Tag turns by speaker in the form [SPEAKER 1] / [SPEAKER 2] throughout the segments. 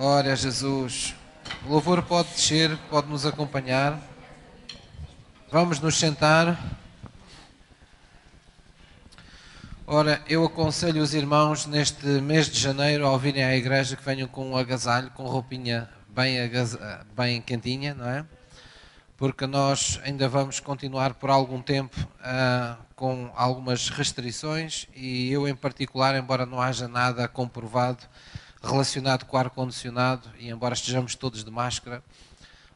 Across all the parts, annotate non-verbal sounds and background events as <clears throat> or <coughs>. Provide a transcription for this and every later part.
[SPEAKER 1] Glória a Jesus. O louvor pode descer, pode nos acompanhar. Vamos nos sentar. Ora, eu aconselho os irmãos neste mês de janeiro ao virem à igreja que venham com um agasalho, com roupinha bem, bem quentinha, não é? Porque nós ainda vamos continuar por algum tempo uh, com algumas restrições e eu, em particular, embora não haja nada comprovado relacionado com o ar-condicionado, e embora estejamos todos de máscara,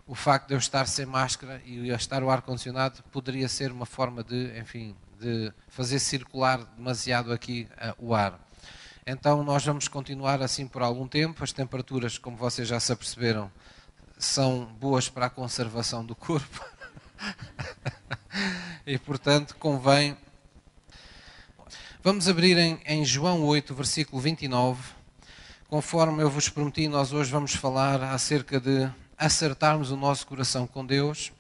[SPEAKER 1] o facto de eu estar sem máscara e estar o ar-condicionado poderia ser uma forma de, enfim, de fazer circular demasiado aqui uh, o ar. Então nós vamos continuar assim por algum tempo. As temperaturas, como vocês já se aperceberam, são boas para a conservação do corpo. <laughs> e portanto convém. Vamos abrir em, em, João 8, versículo 29. Conforme eu vos prometi, nós hoje vamos falar acerca de acertarmos o nosso coração com Deus.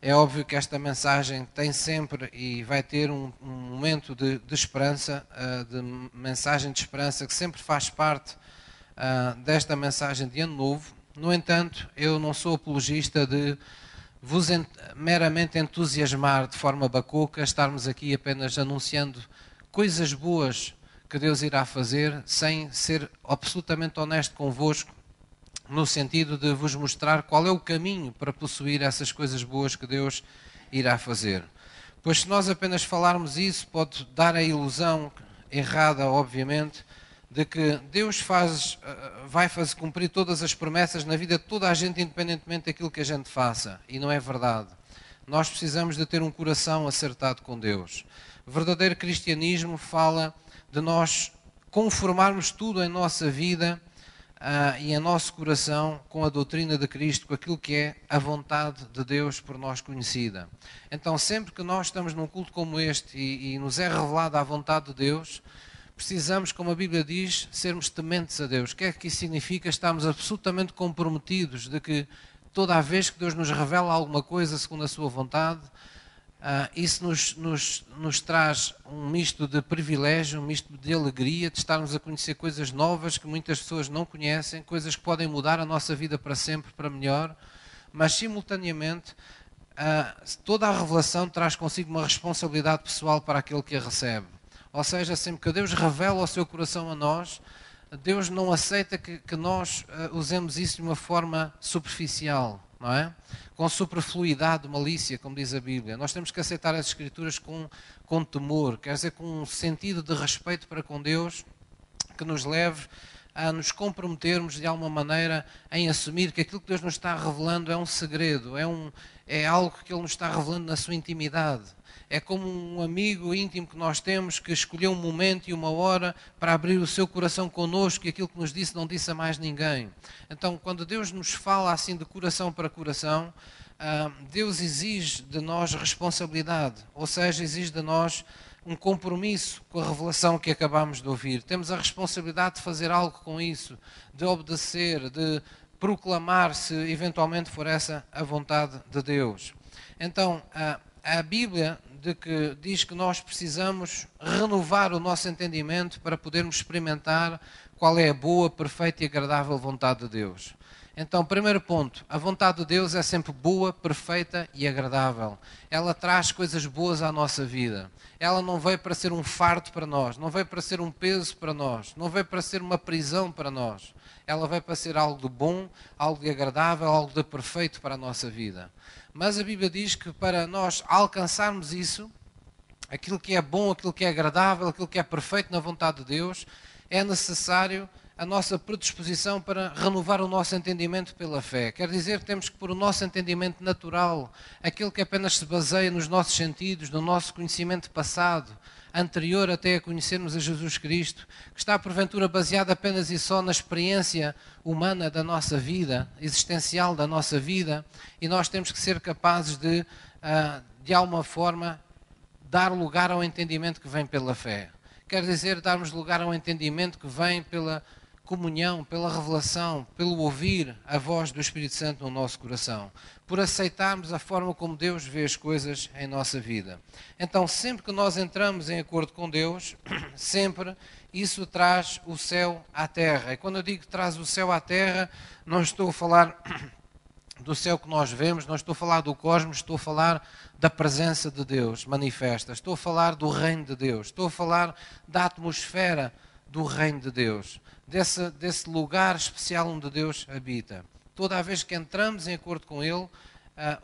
[SPEAKER 1] É óbvio que esta mensagem tem sempre e vai ter um, um momento de, de esperança, uh, de mensagem de esperança que sempre faz parte uh, desta mensagem de Ano Novo. No entanto, eu não sou apologista de vos ent meramente entusiasmar de forma bacuca, estarmos aqui apenas anunciando coisas boas que Deus irá fazer, sem ser absolutamente honesto convosco, no sentido de vos mostrar qual é o caminho para possuir essas coisas boas que Deus irá fazer. Pois se nós apenas falarmos isso, pode dar a ilusão errada, obviamente, de que Deus faz, eh, vai fazer cumprir todas as promessas na vida de toda a gente, independentemente daquilo que a gente faça. E não é verdade. Nós precisamos de ter um coração acertado com Deus. O verdadeiro cristianismo fala de nós conformarmos tudo em nossa vida uh, e em nosso coração com a doutrina de Cristo, com aquilo que é a vontade de Deus por nós conhecida. Então, sempre que nós estamos num culto como este e, e nos é revelada a vontade de Deus, precisamos, como a Bíblia diz, sermos tementes a Deus. O que é que isso significa? Estamos absolutamente comprometidos de que toda a vez que Deus nos revela alguma coisa segundo a sua vontade, Uh, isso nos, nos, nos, traz um misto de privilégio, um misto de alegria, de estarmos a conhecer coisas novas que muitas pessoas não conhecem, coisas que podem mudar a nossa vida para sempre, para melhor, mas simultaneamente uh, toda a revelação traz consigo uma responsabilidade pessoal para aquele que a recebe. Ou seja, sempre que Deus revela o seu coração a nós, Deus não aceita que, que nós uh, usemos isso de uma forma superficial, não é? Com superfluidade, malícia, como diz a Bíblia. Nós temos que aceitar as Escrituras com, com temor, quer dizer, com um sentido de respeito para com Deus que nos leve a nos comprometermos de alguma maneira em assumir que aquilo que Deus nos está revelando é um segredo, é, um, é algo que Ele nos está revelando na sua intimidade é como um amigo íntimo que nós temos que escolheu um momento e uma hora para abrir o seu coração connosco e aquilo que nos disse não disse a mais ninguém. Então, quando Deus nos fala assim de coração para coração, ah, Deus exige de nós responsabilidade, ou seja, exige de nós um compromisso com a revelação que acabamos de ouvir. Temos a responsabilidade de fazer algo com isso, de obedecer, de proclamar, se eventualmente for essa a vontade de Deus. Então, a Bíblia de que diz que nós precisamos renovar o nosso entendimento para podermos experimentar qual é a boa, perfeita e agradável vontade de Deus. Então, primeiro ponto, a vontade de Deus é sempre boa, perfeita e agradável. Ela traz coisas boas à nossa vida. Ela não veio para ser um fardo para nós, não veio para ser um peso para nós, não veio para ser uma prisão para nós. Ela veio para ser algo de bom, algo de agradável, algo de perfeito para a nossa vida. Mas a Bíblia diz que para nós alcançarmos isso, aquilo que é bom, aquilo que é agradável, aquilo que é perfeito na vontade de Deus, é necessário a nossa predisposição para renovar o nosso entendimento pela fé. Quer dizer temos que pôr o nosso entendimento natural, aquilo que apenas se baseia nos nossos sentidos, no nosso conhecimento passado, anterior até a conhecermos a Jesus Cristo, que está porventura baseado apenas e só na experiência humana da nossa vida, existencial da nossa vida, e nós temos que ser capazes de, ah, de alguma forma, dar lugar ao entendimento que vem pela fé. Quer dizer, darmos lugar ao entendimento que vem pela comunhão, pela revelação, pelo ouvir a voz do Espírito Santo no nosso coração, por aceitarmos a forma como Deus vê as coisas em nossa vida. Então, sempre que nós entramos em acordo com Deus, <clears throat> sempre isso traz o céu à terra. E quando eu digo traz o céu à terra, não estou a falar <clears throat> do céu que nós vemos, não estou a falar do cosmos, estou a falar da presença de Deus manifesta, estou a falar do reino de Deus, estou a falar da atmosfera do reino de Deus, desse, desse lugar especial onde Deus habita. Toda a vez que entramos em acordo com Ele, uh,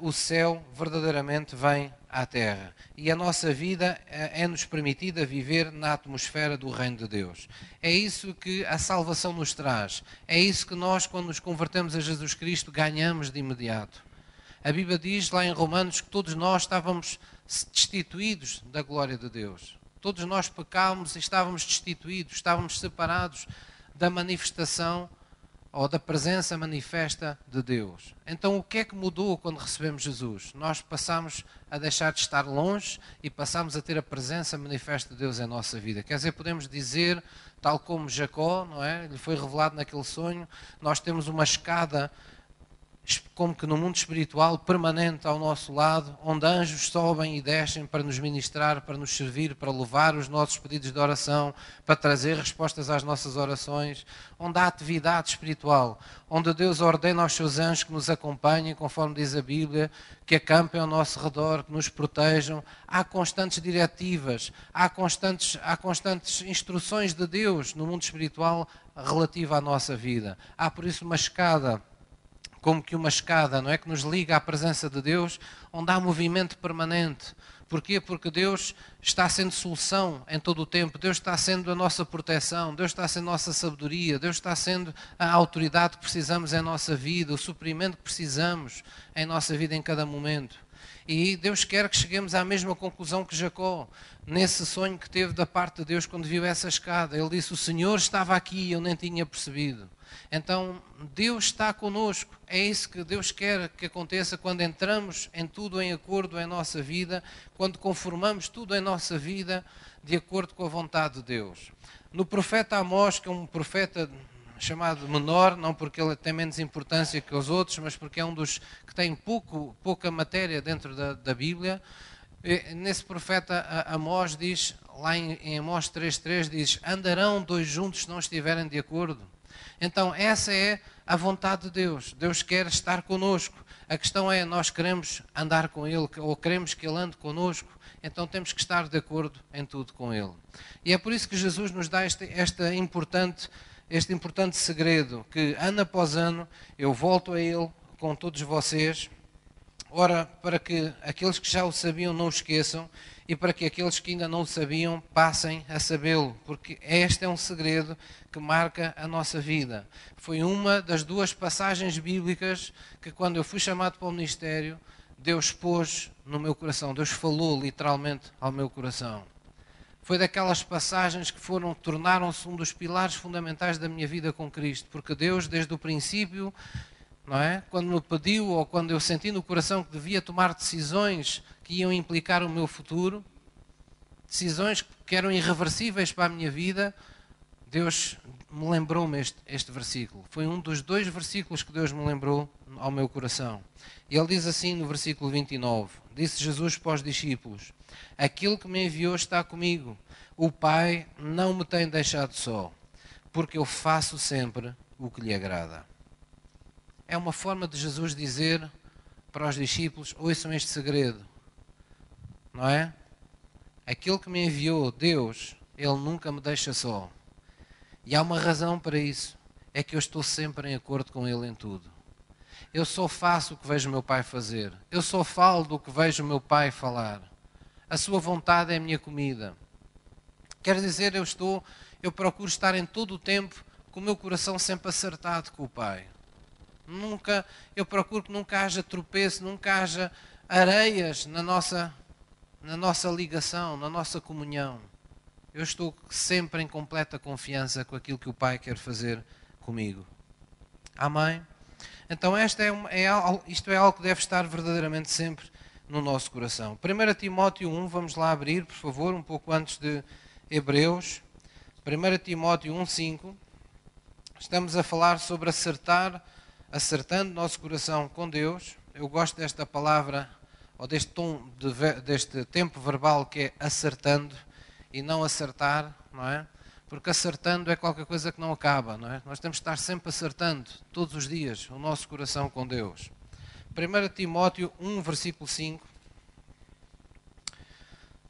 [SPEAKER 1] o céu verdadeiramente vem à terra. E a nossa vida uh, é-nos permitida viver na atmosfera do reino de Deus. É isso que a salvação nos traz. É isso que nós, quando nos convertemos a Jesus Cristo, ganhamos de imediato. A Bíblia diz lá em Romanos que todos nós estávamos destituídos da glória de Deus. Todos nós pecávamos e estávamos destituídos, estávamos separados da manifestação ou da presença manifesta de Deus. Então, o que é que mudou quando recebemos Jesus? Nós passamos a deixar de estar longe e passamos a ter a presença manifesta de Deus em nossa vida. Quer dizer, podemos dizer, tal como Jacó, não é? Ele foi revelado naquele sonho, nós temos uma escada como que no mundo espiritual permanente ao nosso lado, onde anjos sobem e descem para nos ministrar, para nos servir, para levar os nossos pedidos de oração, para trazer respostas às nossas orações, onde há atividade espiritual, onde Deus ordena aos seus anjos que nos acompanhem, conforme diz a Bíblia, que acampem ao nosso redor, que nos protejam. Há constantes diretivas, há constantes, há constantes instruções de Deus no mundo espiritual relativa à nossa vida. Há por isso uma escada como que uma escada, não é? Que nos liga à presença de Deus, onde há movimento permanente. Porquê? Porque Deus está sendo solução em todo o tempo, Deus está sendo a nossa proteção, Deus está sendo a nossa sabedoria, Deus está sendo a autoridade que precisamos em nossa vida, o suprimento que precisamos em nossa vida em cada momento. E Deus quer que cheguemos à mesma conclusão que Jacó, nesse sonho que teve da parte de Deus quando viu essa escada. Ele disse: O Senhor estava aqui e eu nem tinha percebido. Então, Deus está conosco. É isso que Deus quer que aconteça quando entramos em tudo em acordo em nossa vida, quando conformamos tudo em nossa vida de acordo com a vontade de Deus. No profeta Amós, que é um profeta chamado menor, não porque ele tem menos importância que os outros, mas porque é um dos que tem pouco, pouca matéria dentro da, da Bíblia. Nesse profeta Amós diz, lá em, em Amós 3.3, diz, andarão dois juntos se não estiverem de acordo. Então, essa é a vontade de Deus. Deus quer estar conosco. A questão é, nós queremos andar com Ele ou queremos que Ele ande conosco, então temos que estar de acordo em tudo com Ele. E é por isso que Jesus nos dá esta importante, este importante segredo, que ano após ano eu volto a Ele com todos vocês, ora, para que aqueles que já o sabiam não o esqueçam e para que aqueles que ainda não o sabiam passem a sabê-lo, porque este é um segredo que marca a nossa vida. Foi uma das duas passagens bíblicas que, quando eu fui chamado para o ministério, Deus pôs no meu coração, Deus falou literalmente ao meu coração. Foi daquelas passagens que foram tornaram-se um dos pilares fundamentais da minha vida com Cristo, porque Deus desde o princípio não é? Quando me pediu ou quando eu senti no coração que devia tomar decisões que iam implicar o meu futuro, decisões que eram irreversíveis para a minha vida, Deus me lembrou-me este, este versículo. Foi um dos dois versículos que Deus me lembrou ao meu coração. E ele diz assim no versículo 29: Disse Jesus para os discípulos: Aquele que me enviou está comigo. O Pai não me tem deixado só, porque eu faço sempre o que lhe agrada. É uma forma de Jesus dizer para os discípulos: ouçam este segredo não é? Aquele que me enviou, Deus, Ele nunca me deixa só. E há uma razão para isso: é que eu estou sempre em acordo com Ele em tudo. Eu só faço o que vejo meu Pai fazer. Eu só falo do que vejo meu Pai falar. A Sua vontade é a minha comida. Quer dizer, eu estou, eu procuro estar em todo o tempo com o meu coração sempre acertado com o Pai. Nunca, eu procuro que nunca haja tropeço, nunca haja areias na nossa na nossa ligação, na nossa comunhão. Eu estou sempre em completa confiança com aquilo que o Pai quer fazer comigo. Amém? Então, esta é, é, isto é algo que deve estar verdadeiramente sempre no nosso coração. 1 Timóteo 1, vamos lá abrir, por favor, um pouco antes de Hebreus. 1 Timóteo 1, 5. Estamos a falar sobre acertar, acertando nosso coração com Deus. Eu gosto desta palavra, ou deste tom, de, deste tempo verbal que é acertando e não acertar, não é? Porque acertando é qualquer coisa que não acaba, não é? Nós temos que estar sempre acertando, todos os dias, o nosso coração com Deus. 1 Timóteo 1, versículo 5,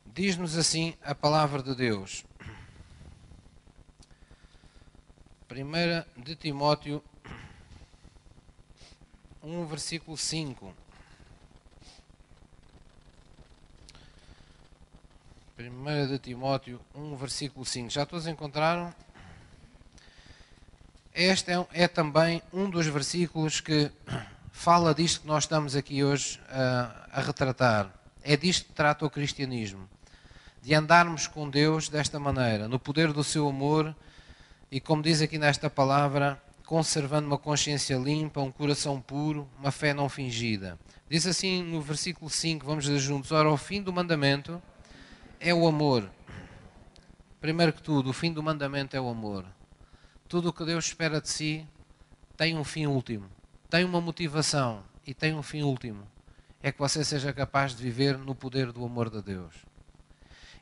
[SPEAKER 1] diz-nos assim a palavra de Deus. 1 de Timóteo 1, versículo 5. 1 de Timóteo 1, versículo 5. Já todos encontraram? Este é, é, também um dos versículos que fala disto que nós estamos aqui hoje a, a retratar. É disto que trata o cristianismo. De andarmos com Deus desta maneira, no poder do seu amor e, como diz aqui nesta palavra, conservando uma consciência limpa, um coração puro, uma fé não fingida. Diz assim no versículo 5, vamos ler juntos: Ora, o fim do mandamento é o amor. Primeiro que tudo, o fim do mandamento é o amor. Tudo o que Deus espera de si tem um fim último, tem uma motivação e tem um fim último. É que você seja capaz de viver no poder do amor de Deus.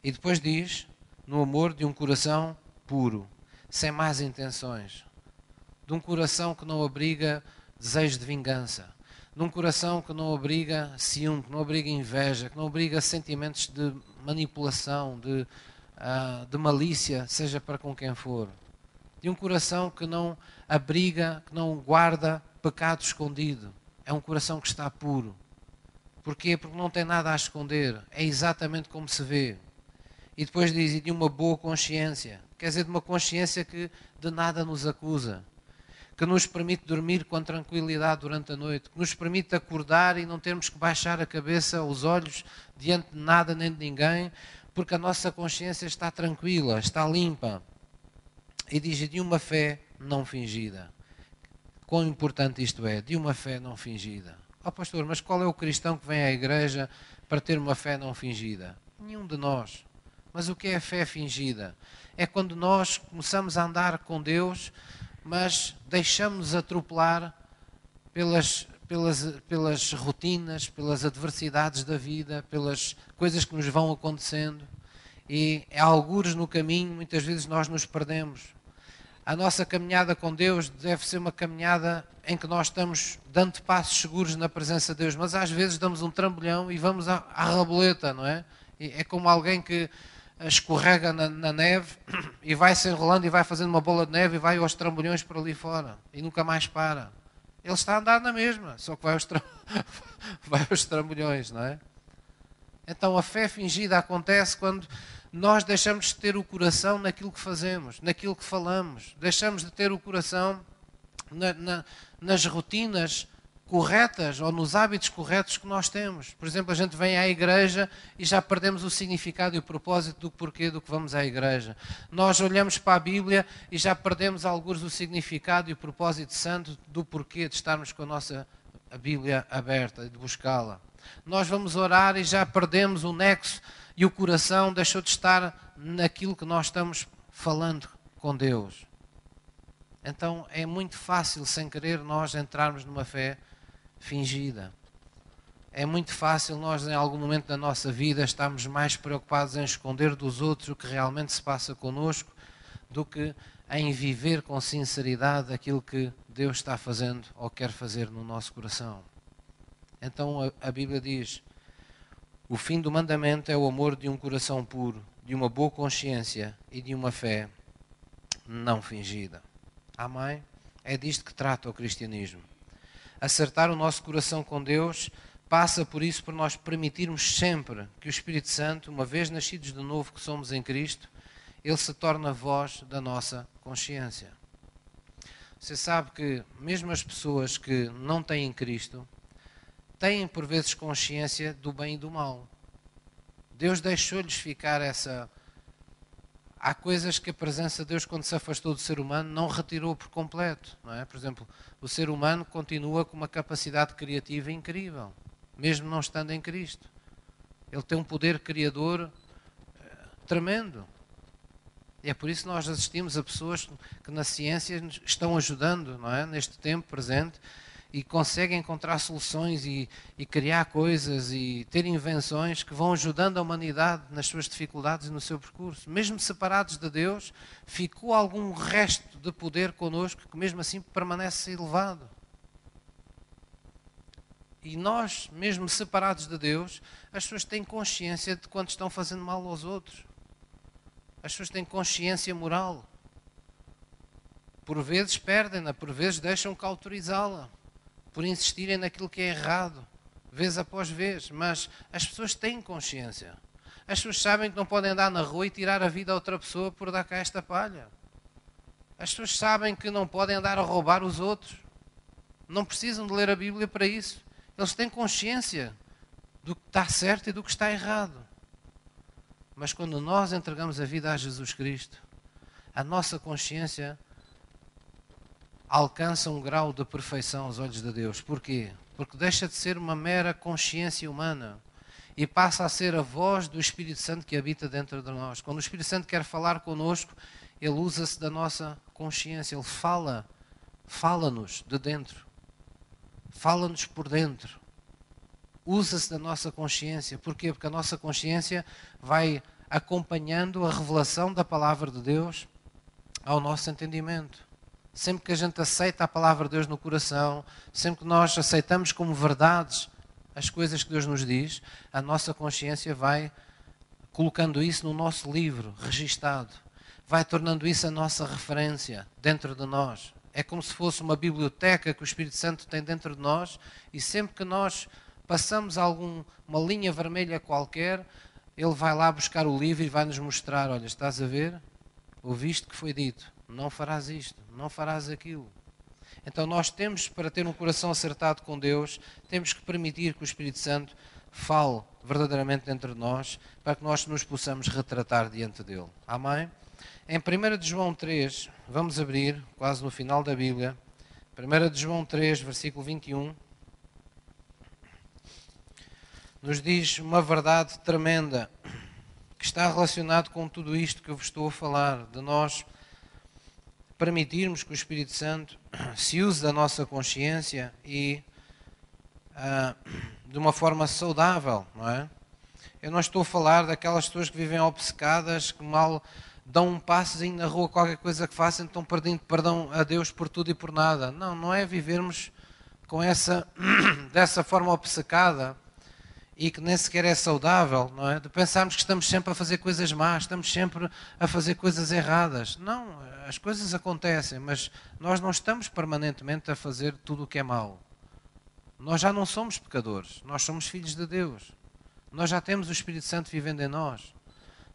[SPEAKER 1] E depois diz: no amor de um coração puro sem más intenções, de um coração que não abriga desejo de vingança, de um coração que não abriga ciúme, que não abriga inveja, que não abriga sentimentos de manipulação, de, uh, de malícia, seja para com quem for. De um coração que não abriga, que não guarda pecado escondido. É um coração que está puro. Porquê? Porque não tem nada a esconder. É exatamente como se vê. E depois diz, e de uma boa consciência. Quer dizer, de uma consciência que de nada nos acusa. Que nos permite dormir com tranquilidade durante a noite. Que nos permite acordar e não termos que baixar a cabeça, os olhos, diante de nada nem de ninguém. Porque a nossa consciência está tranquila, está limpa. E diz, de uma fé não fingida. Quão importante isto é, de uma fé não fingida. Ó oh, pastor, mas qual é o cristão que vem à igreja para ter uma fé não fingida? Nenhum de nós. Mas o que é fé fingida? É quando nós começamos a andar com Deus, mas deixamos-nos atropelar pelas, pelas, pelas rotinas, pelas adversidades da vida, pelas coisas que nos vão acontecendo. E há algures no caminho, muitas vezes nós nos perdemos. A nossa caminhada com Deus deve ser uma caminhada em que nós estamos dando passos seguros na presença de Deus, mas às vezes damos um trambolhão e vamos à, à raboleta, não é? É como alguém que escorrega na, na, neve e vai se enrolando e vai fazendo uma bola de neve e vai aos trambolhões por ali fora e nunca mais para. Ele está a andar na mesma, só que vai aos, tra... <laughs> vai aos trambolhões, não é? Então a fé fingida acontece quando nós deixamos de ter o coração naquilo que fazemos, naquilo que falamos, deixamos de ter o coração na, na, nas rotinas corretas ou nos hábitos corretos que nós temos. Por exemplo, a gente vem à igreja e já perdemos o significado e o propósito do porquê do que vamos à igreja. Nós olhamos para a Bíblia e já perdemos alguns o significado e o propósito santo do porquê de estarmos com a nossa Bíblia aberta e de buscá-la. Nós vamos orar e já perdemos o nexo e o coração deixou de estar naquilo que nós estamos falando com Deus. Então é muito fácil, sem querer, nós entrarmos numa fé fingida. É muito fácil nós, em algum momento da nossa vida, estarmos mais preocupados em esconder dos outros o que realmente se passa connosco do que em viver com sinceridade aquilo que Deus está fazendo ou quer fazer no nosso coração. Então a, a Bíblia diz: o fim do mandamento é o amor de um coração puro, de uma boa consciência e de uma fé não fingida. Amém? É disto que trata o cristianismo acertar o nosso coração com Deus passa por isso, por nós permitirmos sempre que o Espírito Santo, uma vez nascidos de novo que somos em Cristo, ele se torna voz da nossa consciência. Você sabe que mesmo as pessoas que não têm Cristo têm por vezes consciência do bem e do mal. Deus deixou-lhes ficar essa há coisas que a presença de Deus, quando se afastou do ser humano, não retirou por completo. Não é? Por exemplo, o ser humano continua com uma capacidade criativa incrível, mesmo não estando em Cristo. Ele tem um poder criador eh, tremendo. E é por isso que nós assistimos a pessoas que na ciência estão ajudando, não é? Neste tempo presente e conseguem encontrar soluções e, e, criar coisas e ter invenções que vão ajudando a humanidade nas suas dificuldades e no seu percurso. Mesmo separados de Deus, ficou algum resto de poder conosco que mesmo assim permanece elevado. E nós, mesmo separados de Deus, as pessoas têm consciência de quando estão fazendo mal aos outros. As pessoas têm consciência moral. Por vezes perdem-na, por vezes deixam que autorizá-la por insistirem naquilo que é errado, vez após vez, mas as pessoas têm consciência. As pessoas sabem que não podem andar na rua e tirar a vida a outra pessoa por dar cá esta palha. As pessoas sabem que não podem andar a roubar os outros. Não precisam de ler a Bíblia para isso. Eles têm consciência do que está certo e do que está errado. Mas quando nós entregamos a vida a Jesus Cristo, a nossa consciência alcança um grau de perfeição aos olhos de Deus. Porquê? Porque deixa de ser uma mera consciência humana e passa a ser a voz do Espírito Santo que habita dentro de nós. Quando o Espírito Santo quer falar conosco, ele usa-se da nossa consciência, ele fala, fala-nos de dentro, fala-nos por dentro, usa-se da nossa consciência. Porquê? Porque a nossa consciência vai acompanhando a revelação da palavra de Deus ao nosso entendimento sempre que a gente aceita a palavra de Deus no coração, sempre que nós aceitamos como verdades as coisas que Deus nos diz, a nossa consciência vai colocando isso no nosso livro, registado. Vai tornando isso a nossa referência dentro de nós. É como se fosse uma biblioteca que o Espírito Santo tem dentro de nós e sempre que nós passamos alguma linha vermelha qualquer, ele vai lá buscar o livro e vai nos mostrar: olha, estás a ver? Ouviste que foi dito não farás isto, não farás aquilo. Então nós temos, para ter um coração acertado com Deus, temos que permitir que o Espírito Santo fale verdadeiramente dentro de nós, para que nós nos possamos retratar diante dele. Amém? Em 1 de João 3, vamos abrir, quase no final da Bíblia, 1 de João 3, versículo 21, nos diz uma verdade tremenda que está relacionado com tudo isto que eu vos estou a falar, de nós permitirmos que o Espírito Santo <clears throat> se use da nossa consciência e uh, <clears throat> de uma forma saudável, não é? Eu não estou a falar daquelas pessoas que vivem obcecadas, que mal dão um passozinho na rua, qualquer coisa que façam, estão perdendo perdão a Deus por tudo e por nada. Não, não é vivermos com essa, <clears throat> dessa forma obcecada e que nem sequer é saudável, não é? De pensarmos que estamos sempre a fazer coisas más, estamos sempre a fazer coisas erradas. Não, as coisas acontecem, mas nós não estamos permanentemente a fazer tudo o que é mau. Nós já não somos pecadores, nós somos filhos de Deus. Nós já temos o Espírito Santo vivendo em nós.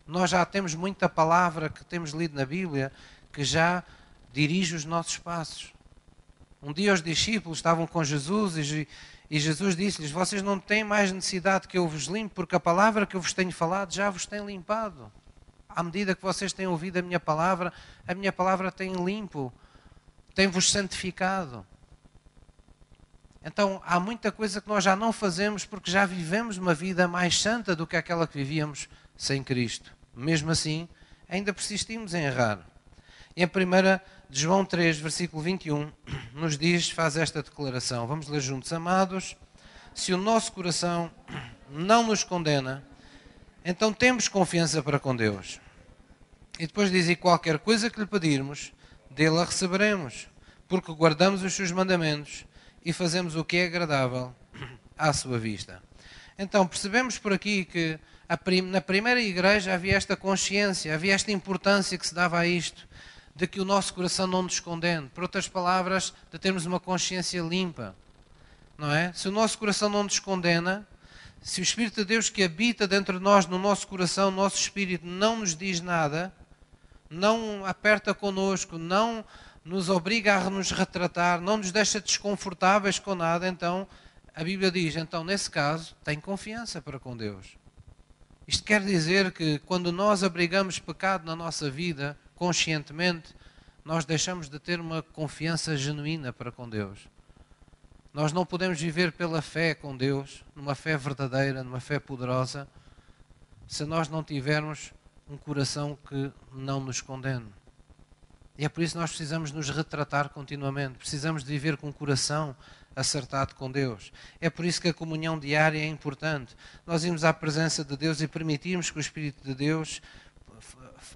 [SPEAKER 1] Nós já temos muita palavra que temos lido na Bíblia que já dirige os nossos passos. Um dia os discípulos estavam com Jesus e e Jesus disse-lhes: Vocês não têm mais necessidade que eu vos limpe, porque a palavra que eu vos tenho falado já vos tem limpado. À medida que vocês têm ouvido a minha palavra, a minha palavra tem limpo, tem-vos santificado. Então há muita coisa que nós já não fazemos porque já vivemos uma vida mais santa do que aquela que vivíamos sem Cristo. Mesmo assim, ainda persistimos em errar. E a primeira de João 3, versículo 21, <clears throat> nos diz, faz esta declaração. Vamos ler juntos. Amados, se o nosso coração não nos condena, então temos confiança para com Deus. E depois diz: E qualquer coisa que lhe pedirmos, dele a receberemos, porque guardamos os seus mandamentos e fazemos o que é agradável à sua vista. Então percebemos por aqui que na primeira igreja havia esta consciência, havia esta importância que se dava a isto de que o nosso coração não nos condene. Por outras palavras, de termos uma consciência limpa. Não é? Se o nosso coração não nos condena, se o Espírito de Deus que habita dentro de nós, no nosso coração, no nosso espírito, não nos diz nada, não aperta conosco, não nos obriga a nos retratar, não nos deixa desconfortáveis com nada, então a Bíblia diz, então nesse caso, tem confiança para com Deus. Isto quer dizer que quando nós abrigamos pecado na nossa vida, conscientemente, nós deixamos de ter uma confiança genuína para com Deus. Nós não podemos viver pela fé com Deus, numa fé verdadeira, numa fé poderosa, se nós não tivermos um coração que não nos condene. E é por isso que nós precisamos nos retratar continuamente, precisamos de viver com o coração acertado com Deus. É por isso que a comunhão diária é importante. Nós irmos à presença de Deus e permitirmos que o Espírito de Deus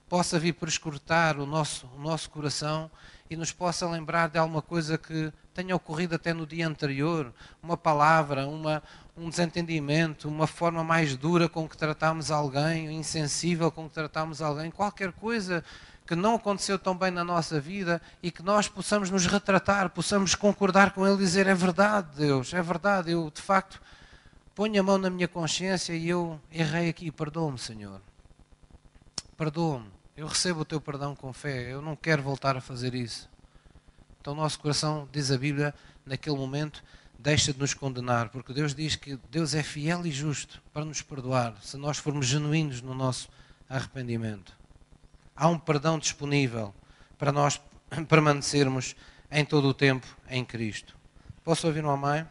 [SPEAKER 1] possa vir prescrutar o nosso, o nosso coração e nos possa lembrar de alguma coisa que tenha ocorrido até no dia anterior, uma palavra, uma, um desentendimento, uma forma mais dura com que tratamos alguém, insensível com que tratamos alguém, qualquer coisa que não aconteceu tão bem na nossa vida e que nós possamos nos retratar, possamos concordar com Ele e dizer: é verdade, Deus, é verdade, eu de facto ponho a mão na minha consciência e eu errei aqui, perdoa-me, Senhor. Perdoa-me, eu recebo o teu perdão com fé, eu não quero voltar a fazer isso. Então, o nosso coração, diz a Bíblia, naquele momento, deixa de nos condenar, porque Deus diz que Deus é fiel e justo para nos perdoar, se nós formos genuínos no nosso arrependimento há um perdão disponível para nós <laughs> permanecermos em todo o tempo em Cristo. Posso ouvir um amém?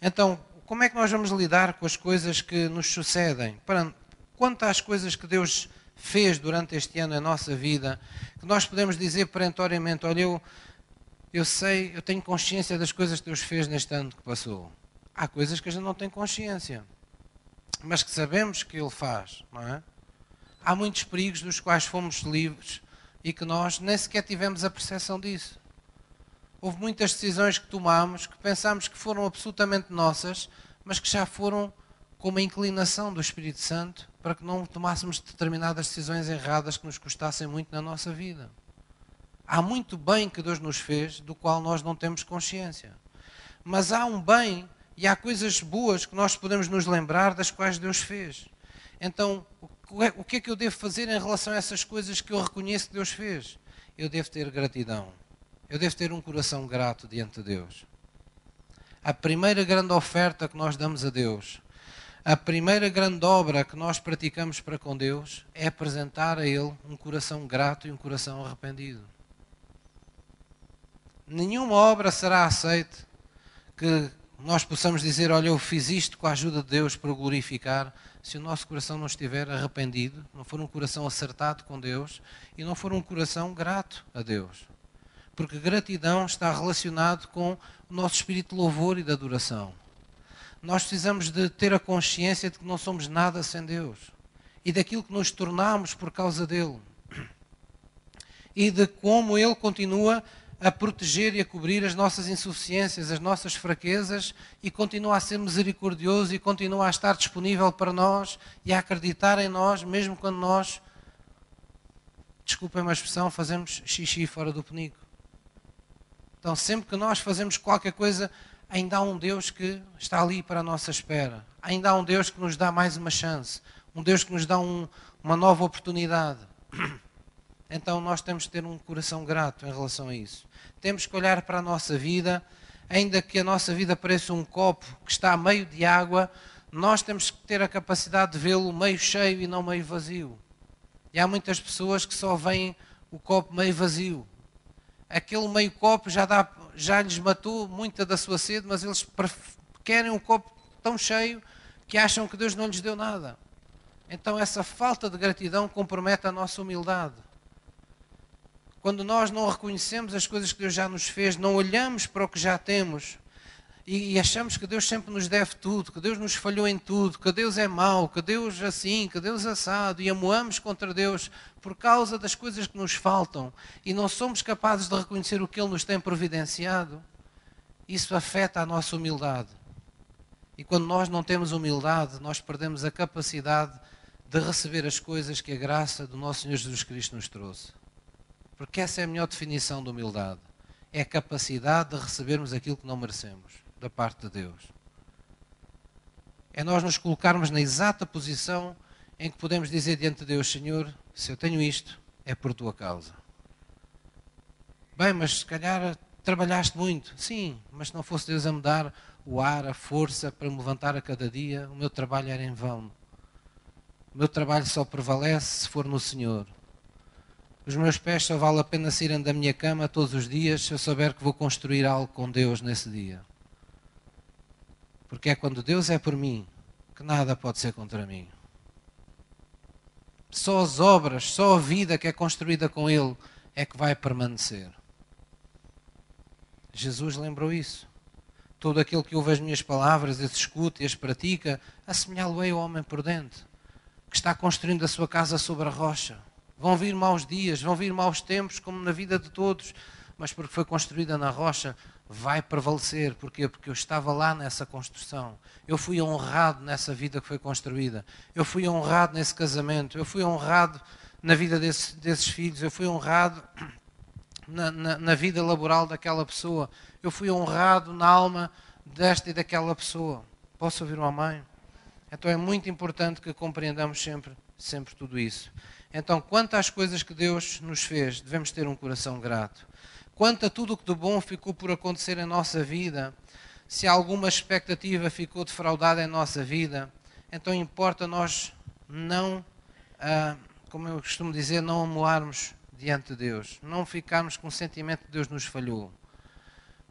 [SPEAKER 1] Então, como é que nós vamos lidar com as coisas que nos sucedem? Quanto às coisas que Deus fez durante este ano na nossa vida, que nós podemos dizer perentoriamente: olha, eu, eu sei, eu tenho consciência das coisas que Deus fez neste ano que passou. Há coisas que a gente não tem consciência, mas que sabemos que Ele faz, não é? há muitos perigos dos quais fomos livres e que nós nem sequer tivemos a percepção disso. Houve muitas decisões que tomámos que pensámos que foram absolutamente nossas, mas que já foram com uma inclinação do Espírito Santo para que não tomássemos determinadas decisões erradas que nos custassem muito na nossa vida. Há muito bem que Deus nos fez, do qual nós não temos consciência. Mas há um bem e há coisas boas que nós podemos nos lembrar das quais Deus fez. Então, é, o que é que eu devo fazer em relação a essas coisas que eu reconheço que Deus fez? Eu devo ter gratidão. Eu devo ter um coração grato diante de Deus. A primeira grande oferta que nós damos a Deus, a primeira grande obra que nós praticamos para com Deus é apresentar a Ele um coração grato e um coração arrependido. Nenhuma obra será aceita que nós possamos dizer: Olha, eu fiz isto com a ajuda de Deus para o glorificar, se o nosso coração não estiver arrependido, não for um coração acertado com Deus e não for um coração grato a Deus. Porque gratidão está relacionado com o nosso espírito de louvor e de adoração. Nós precisamos de ter a consciência de que não somos nada sem Deus e daquilo que nos tornamos por causa dele. E de como ele continua a proteger e a cobrir as nossas insuficiências, as nossas fraquezas e continua a ser misericordioso e continua a estar disponível para nós e a acreditar em nós, mesmo quando nós, desculpem a expressão, fazemos xixi fora do penico. Então, sempre que nós fazemos qualquer coisa, ainda há um Deus que está ali para a nossa espera. Ainda há um Deus que nos dá mais uma chance. Um Deus que nos dá um, uma nova oportunidade. <clears throat> Então nós temos que ter um coração grato em relação a isso. Temos que olhar para a nossa vida, ainda que a nossa vida pareça um copo que está meio de água, nós temos que ter a capacidade de vê-lo meio cheio e não meio vazio. E há muitas pessoas que só veem o copo meio vazio. Aquele meio copo já, dá, já lhes matou muita da sua sede, mas eles querem um copo tão cheio que acham que Deus não lhes deu nada. Então essa falta de gratidão compromete a nossa humildade. Quando nós não reconhecemos as coisas que Deus já nos fez, não olhamos para o que já temos e, achamos que Deus sempre nos deve tudo, que Deus nos falhou em tudo, que Deus é mau, que Deus assim, que Deus assado, e amoamos contra Deus por causa das coisas que nos faltam e não somos capazes de reconhecer o que Ele nos tem providenciado, isso afeta a nossa humildade. E quando nós não temos humildade, nós perdemos a capacidade de receber as coisas que a graça do nosso Senhor Jesus Cristo nos trouxe. Porque essa é a melhor definição de humildade. É a capacidade de recebermos aquilo que não merecemos da parte de Deus. É nós nos colocarmos na exata posição em que podemos dizer diante de Deus: Senhor, se eu tenho isto, é por tua causa. Bem, mas se calhar trabalhaste muito. Sim, mas se não fosse Deus a me dar o ar, a força para me levantar a cada dia, o meu trabalho era em vão. O meu trabalho só prevalece se for no Senhor. Os meus pés só vale a pena saírem da minha cama todos os dias se eu souber que vou construir algo com Deus nesse dia. Porque é quando Deus é por mim que nada pode ser contra mim. Só as obras, só a vida que é construída com Ele é que vai permanecer. Jesus lembrou isso. Todo aquele que ouve as minhas palavras, as escuta e as pratica, assemelhá-lo-ei ao homem prudente, que está construindo a sua casa sobre a rocha. Vão vir maus dias, vão vir maus tempos, como na vida de todos, mas porque foi construída na rocha, vai prevalecer. Porquê? Porque eu estava lá nessa construção. Eu fui honrado nessa vida que foi construída. Eu fui honrado nesse casamento. Eu fui honrado na vida desse, desses filhos. Eu fui honrado na, na, na, vida laboral daquela pessoa. Eu fui honrado na alma desta e daquela pessoa. Posso ouvir uma mãe? Então é muito importante que compreendamos sempre, sempre tudo isso. Então, quanto às coisas que Deus nos fez, devemos ter um coração grato. Quanto a tudo o que de bom ficou por acontecer em nossa vida, se alguma expectativa ficou defraudada em nossa vida, então importa nós não, ah, como eu costumo dizer, não amoarmos diante de Deus, não ficarmos com o sentimento que Deus nos falhou.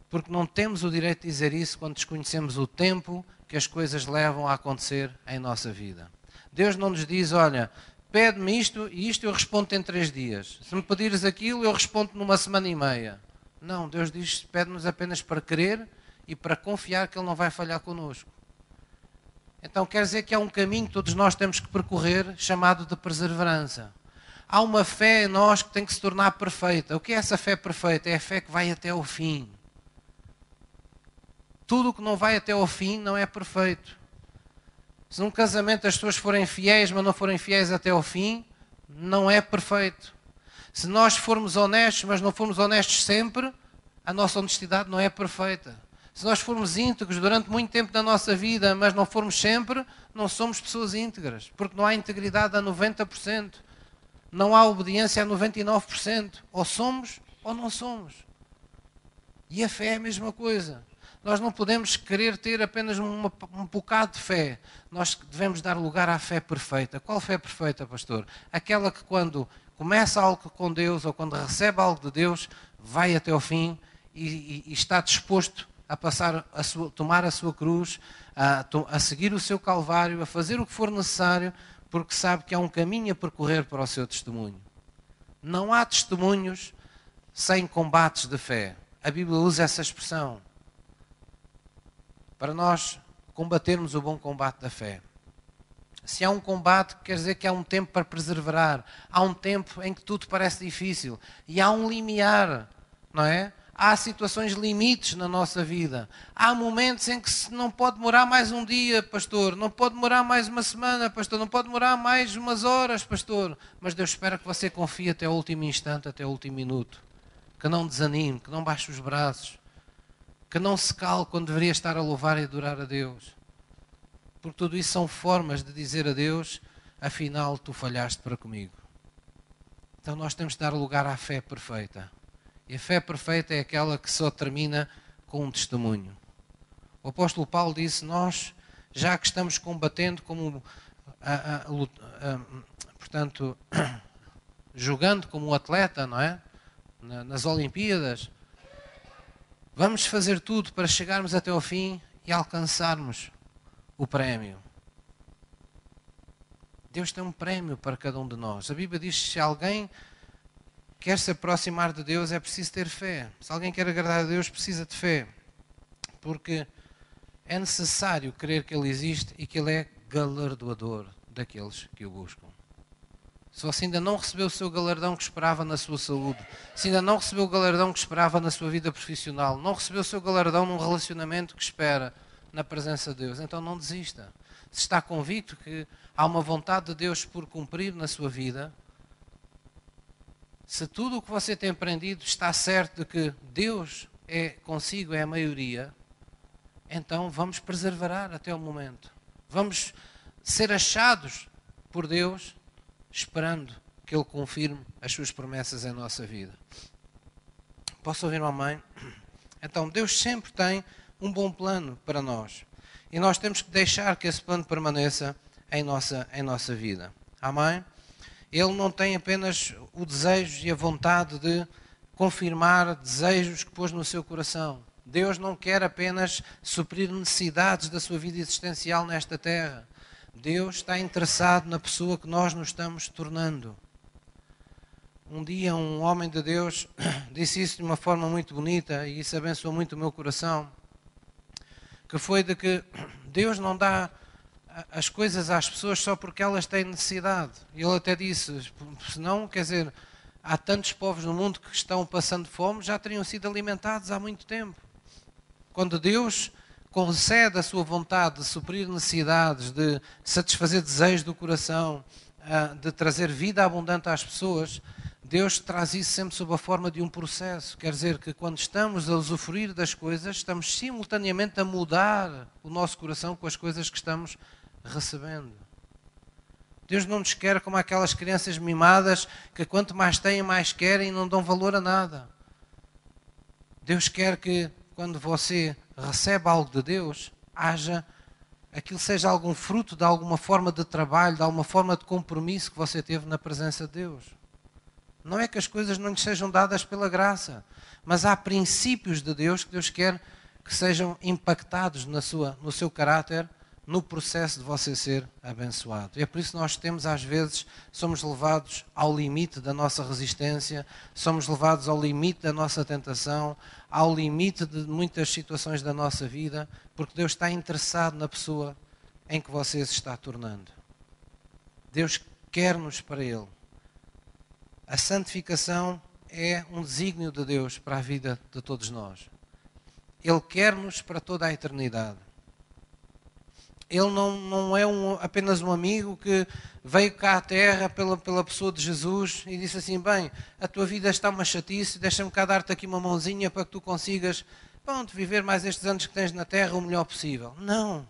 [SPEAKER 1] Porque não temos o direito de dizer isso quando desconhecemos o tempo que as coisas levam a acontecer em nossa vida. Deus não nos diz, olha, pede-me isto e isto eu respondo em três dias. Se me pedires aquilo, eu respondo numa semana e meia. Não, Deus diz, pede-nos apenas para crer e para confiar que Ele não vai falhar connosco. Então quer dizer que há um caminho que todos nós temos que percorrer chamado de perseverança. Há uma fé em nós que tem que se tornar perfeita. O que é essa fé perfeita? É a fé que vai até ao fim. Tudo o que não vai até ao fim não é perfeito. Se num casamento as pessoas forem fiéis, mas não forem fiéis até ao fim, não é perfeito. Se nós formos honestos, mas não formos honestos sempre, a nossa honestidade não é perfeita. Se nós formos íntegros durante muito tempo da nossa vida, mas não formos sempre, não somos pessoas íntegras, porque não há integridade a 90%, não há obediência a 99%. Ou somos ou não somos. E a fé é a mesma coisa. Nós não podemos querer ter apenas uma, um bocado de fé. Nós devemos dar lugar à fé perfeita. Qual fé perfeita, pastor? Aquela que quando começa algo com Deus ou quando recebe algo de Deus, vai até ao fim e, e, e está disposto a passar a sua, tomar a sua cruz, a, a seguir o seu calvário, a fazer o que for necessário, porque sabe que há um caminho a percorrer para o seu testemunho. Não há testemunhos sem combates de fé. A Bíblia usa essa expressão para nós combatermos o bom combate da fé. Se há um combate, quer dizer que há um tempo para preservar. Há um tempo em que tudo parece difícil. E há um limiar, não é? Há situações limites na nossa vida. Há momentos em que não pode demorar mais um dia, pastor. Não pode demorar mais uma semana, pastor. Não pode demorar mais umas horas, pastor. Mas Deus espera que você confie até o último instante, até o último minuto. Que não desanime, que não baixe os braços. Que não se cale quando deveria estar a louvar e adorar a Deus. Porque tudo isso são formas de dizer a Deus: afinal, tu falhaste para comigo. Então nós temos de dar lugar à fé perfeita. E a fé perfeita é aquela que só termina com um testemunho. O apóstolo Paulo disse: Nós, já que estamos combatendo como. A, a, a, portanto, <clears throat> jogando como um atleta, não é? Nas Olimpíadas, vamos fazer tudo para chegarmos até ao fim e alcançarmos o prémio. Deus tem um prémio para cada um de nós. A Bíblia diz que se alguém quer se aproximar de Deus, é preciso ter fé. Se alguém quer agradar a Deus, precisa de fé. Porque é necessário crer que Ele existe e que Ele é galardoador daqueles que o buscam. Se você ainda não recebeu o seu galardão que esperava na sua saúde, se ainda não recebeu o galardão que esperava na sua vida profissional, não recebeu o seu galardão num relacionamento que espera, na presença de Deus, então não desista. Se está convicto que há uma vontade de Deus por cumprir na sua vida, se tudo o que você tem aprendido está certo de que Deus é consigo, é a maioria, então vamos preservar até o momento. Vamos ser achados por Deus, esperando que Ele confirme as suas promessas em nossa vida. Posso ouvir uma mãe? Então, Deus sempre tem um bom plano para nós. E nós temos que deixar que esse plano permaneça em nossa, em nossa vida. Amém? Ele não tem apenas o desejo e a vontade de confirmar desejos que pôs no seu coração. Deus não quer apenas suprir necessidades da sua vida existencial nesta terra. Deus está interessado na pessoa que nós nos estamos tornando. Um dia um homem de Deus <clears throat> disse isso de uma forma muito bonita e isso abençoou muito o meu coração, que foi de que <clears throat> Deus não dá as coisas às pessoas só porque elas têm necessidade. Ele até disse, senão, quer dizer, há tantos povos no mundo que estão passando fome, já teriam sido alimentados há muito tempo. Quando Deus concede a sua vontade de suprir necessidades, de satisfazer desejos do coração, ah, de trazer vida abundante às pessoas, Deus traz isso sempre sob a forma de um processo. Quer dizer que quando estamos a usufruir das coisas, estamos simultaneamente a mudar o nosso coração com as coisas que estamos recebendo. Deus não nos quer como aquelas crianças mimadas que quanto mais têm, mais querem e não dão valor a nada. Deus quer que quando você recebe algo de Deus, haja aquilo seja algum fruto de alguma forma de trabalho, de alguma forma de compromisso que você teve na presença de Deus. Não é que as coisas não lhe sejam dadas pela graça, mas há princípios de Deus que Deus quer que sejam impactados na sua, no seu caráter, no processo de você ser abençoado. E é por isso que nós temos, às vezes, somos levados ao limite da nossa resistência, somos levados ao limite da nossa tentação, ao limite de muitas situações da nossa vida, porque Deus está interessado na pessoa em que você se está tornando. Deus quer-nos para Ele. A santificação é um desígnio de Deus para a vida de todos nós. Ele quer-nos para toda a eternidade. Ele não, não é um, apenas um amigo que veio cá à terra pela, pela pessoa de Jesus e disse assim: Bem, a tua vida está uma chatice, deixa-me cá dar-te aqui uma mãozinha para que tu consigas pronto, viver mais estes anos que tens na terra o melhor possível. Não.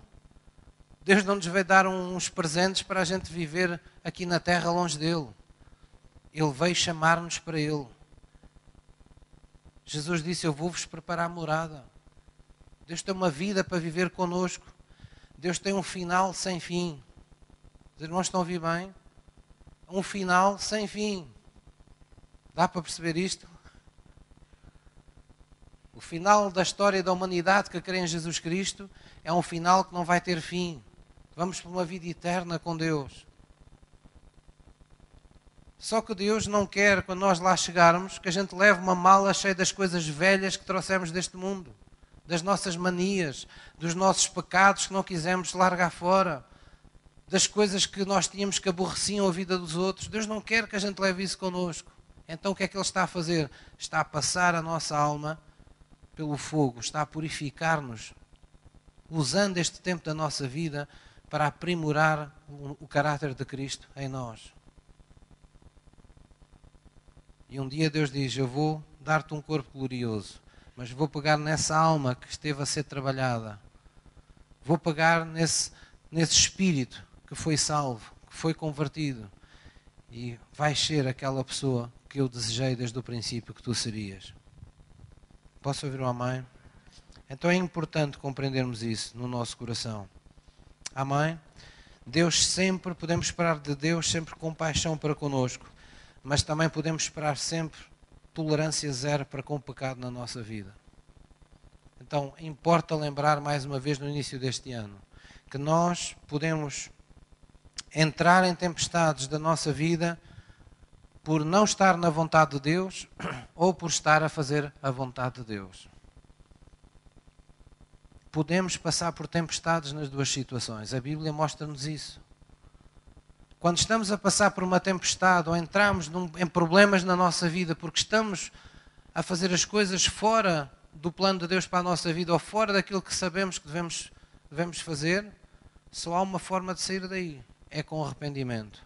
[SPEAKER 1] Deus não nos veio dar uns presentes para a gente viver aqui na terra longe dele. Ele veio chamar-nos para Ele. Jesus disse: Eu vou-vos preparar morada. Deus tem uma vida para viver conosco. Deus tem um final sem fim. Os irmãos estão a ouvir bem? Um final sem fim. Dá para perceber isto? O final da história da humanidade que crê em Jesus Cristo é um final que não vai ter fim. Vamos para uma vida eterna com Deus. Só que Deus não quer, quando nós lá chegarmos, que a gente leve uma mala cheia das coisas velhas que trouxemos deste mundo, das nossas manias, dos nossos pecados que não quisemos largar fora, das coisas que nós tínhamos que aborreciam a vida dos outros. Deus não quer que a gente leve isso connosco. Então o que é que Ele está a fazer? Está a passar a nossa alma pelo fogo, está a purificar-nos, usando este tempo da nossa vida para aprimorar o caráter de Cristo em nós. E um dia Deus diz: Eu vou dar-te um corpo glorioso, mas vou pegar nessa alma que esteve a ser trabalhada. Vou pegar nesse, nesse espírito que foi salvo, que foi convertido. E vais ser aquela pessoa que eu desejei desde o princípio que tu serias. Posso ouvir uma amém? Então é importante compreendermos isso no nosso coração. Amém? Deus sempre, podemos esperar de Deus sempre compaixão para conosco mas também podemos esperar sempre tolerância zero para com o pecado na nossa vida. Então, importa lembrar mais uma vez no início deste ano que nós podemos entrar em tempestades da nossa vida por não estar na vontade de Deus <clears throat> ou por estar a fazer a vontade de Deus. Podemos passar por tempestades nas duas situações. A Bíblia mostra-nos isso. Quando estamos a passar por uma tempestade ou entramos num, em problemas na nossa vida porque estamos a fazer as coisas fora do plano de Deus para a nossa vida ou fora daquilo que sabemos que devemos, devemos fazer, só há uma forma de sair daí: é com arrependimento.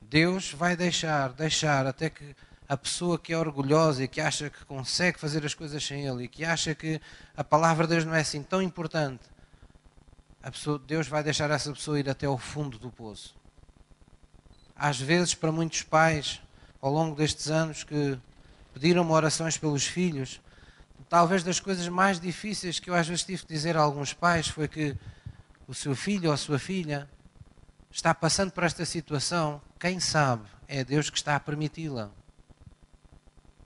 [SPEAKER 1] Deus vai deixar, deixar até que a pessoa que é orgulhosa e que acha que consegue fazer as coisas sem Ele e que acha que a palavra de Deus não é assim tão importante, pessoa, Deus vai deixar essa pessoa ir até ao fundo do poço. Às vezes, para muitos pais, ao longo destes anos que pediram orações pelos filhos, talvez das coisas mais difíceis que eu às vezes tive de dizer a alguns pais foi que o seu filho ou a sua filha está passando por esta situação, quem sabe é Deus que está a permiti-la.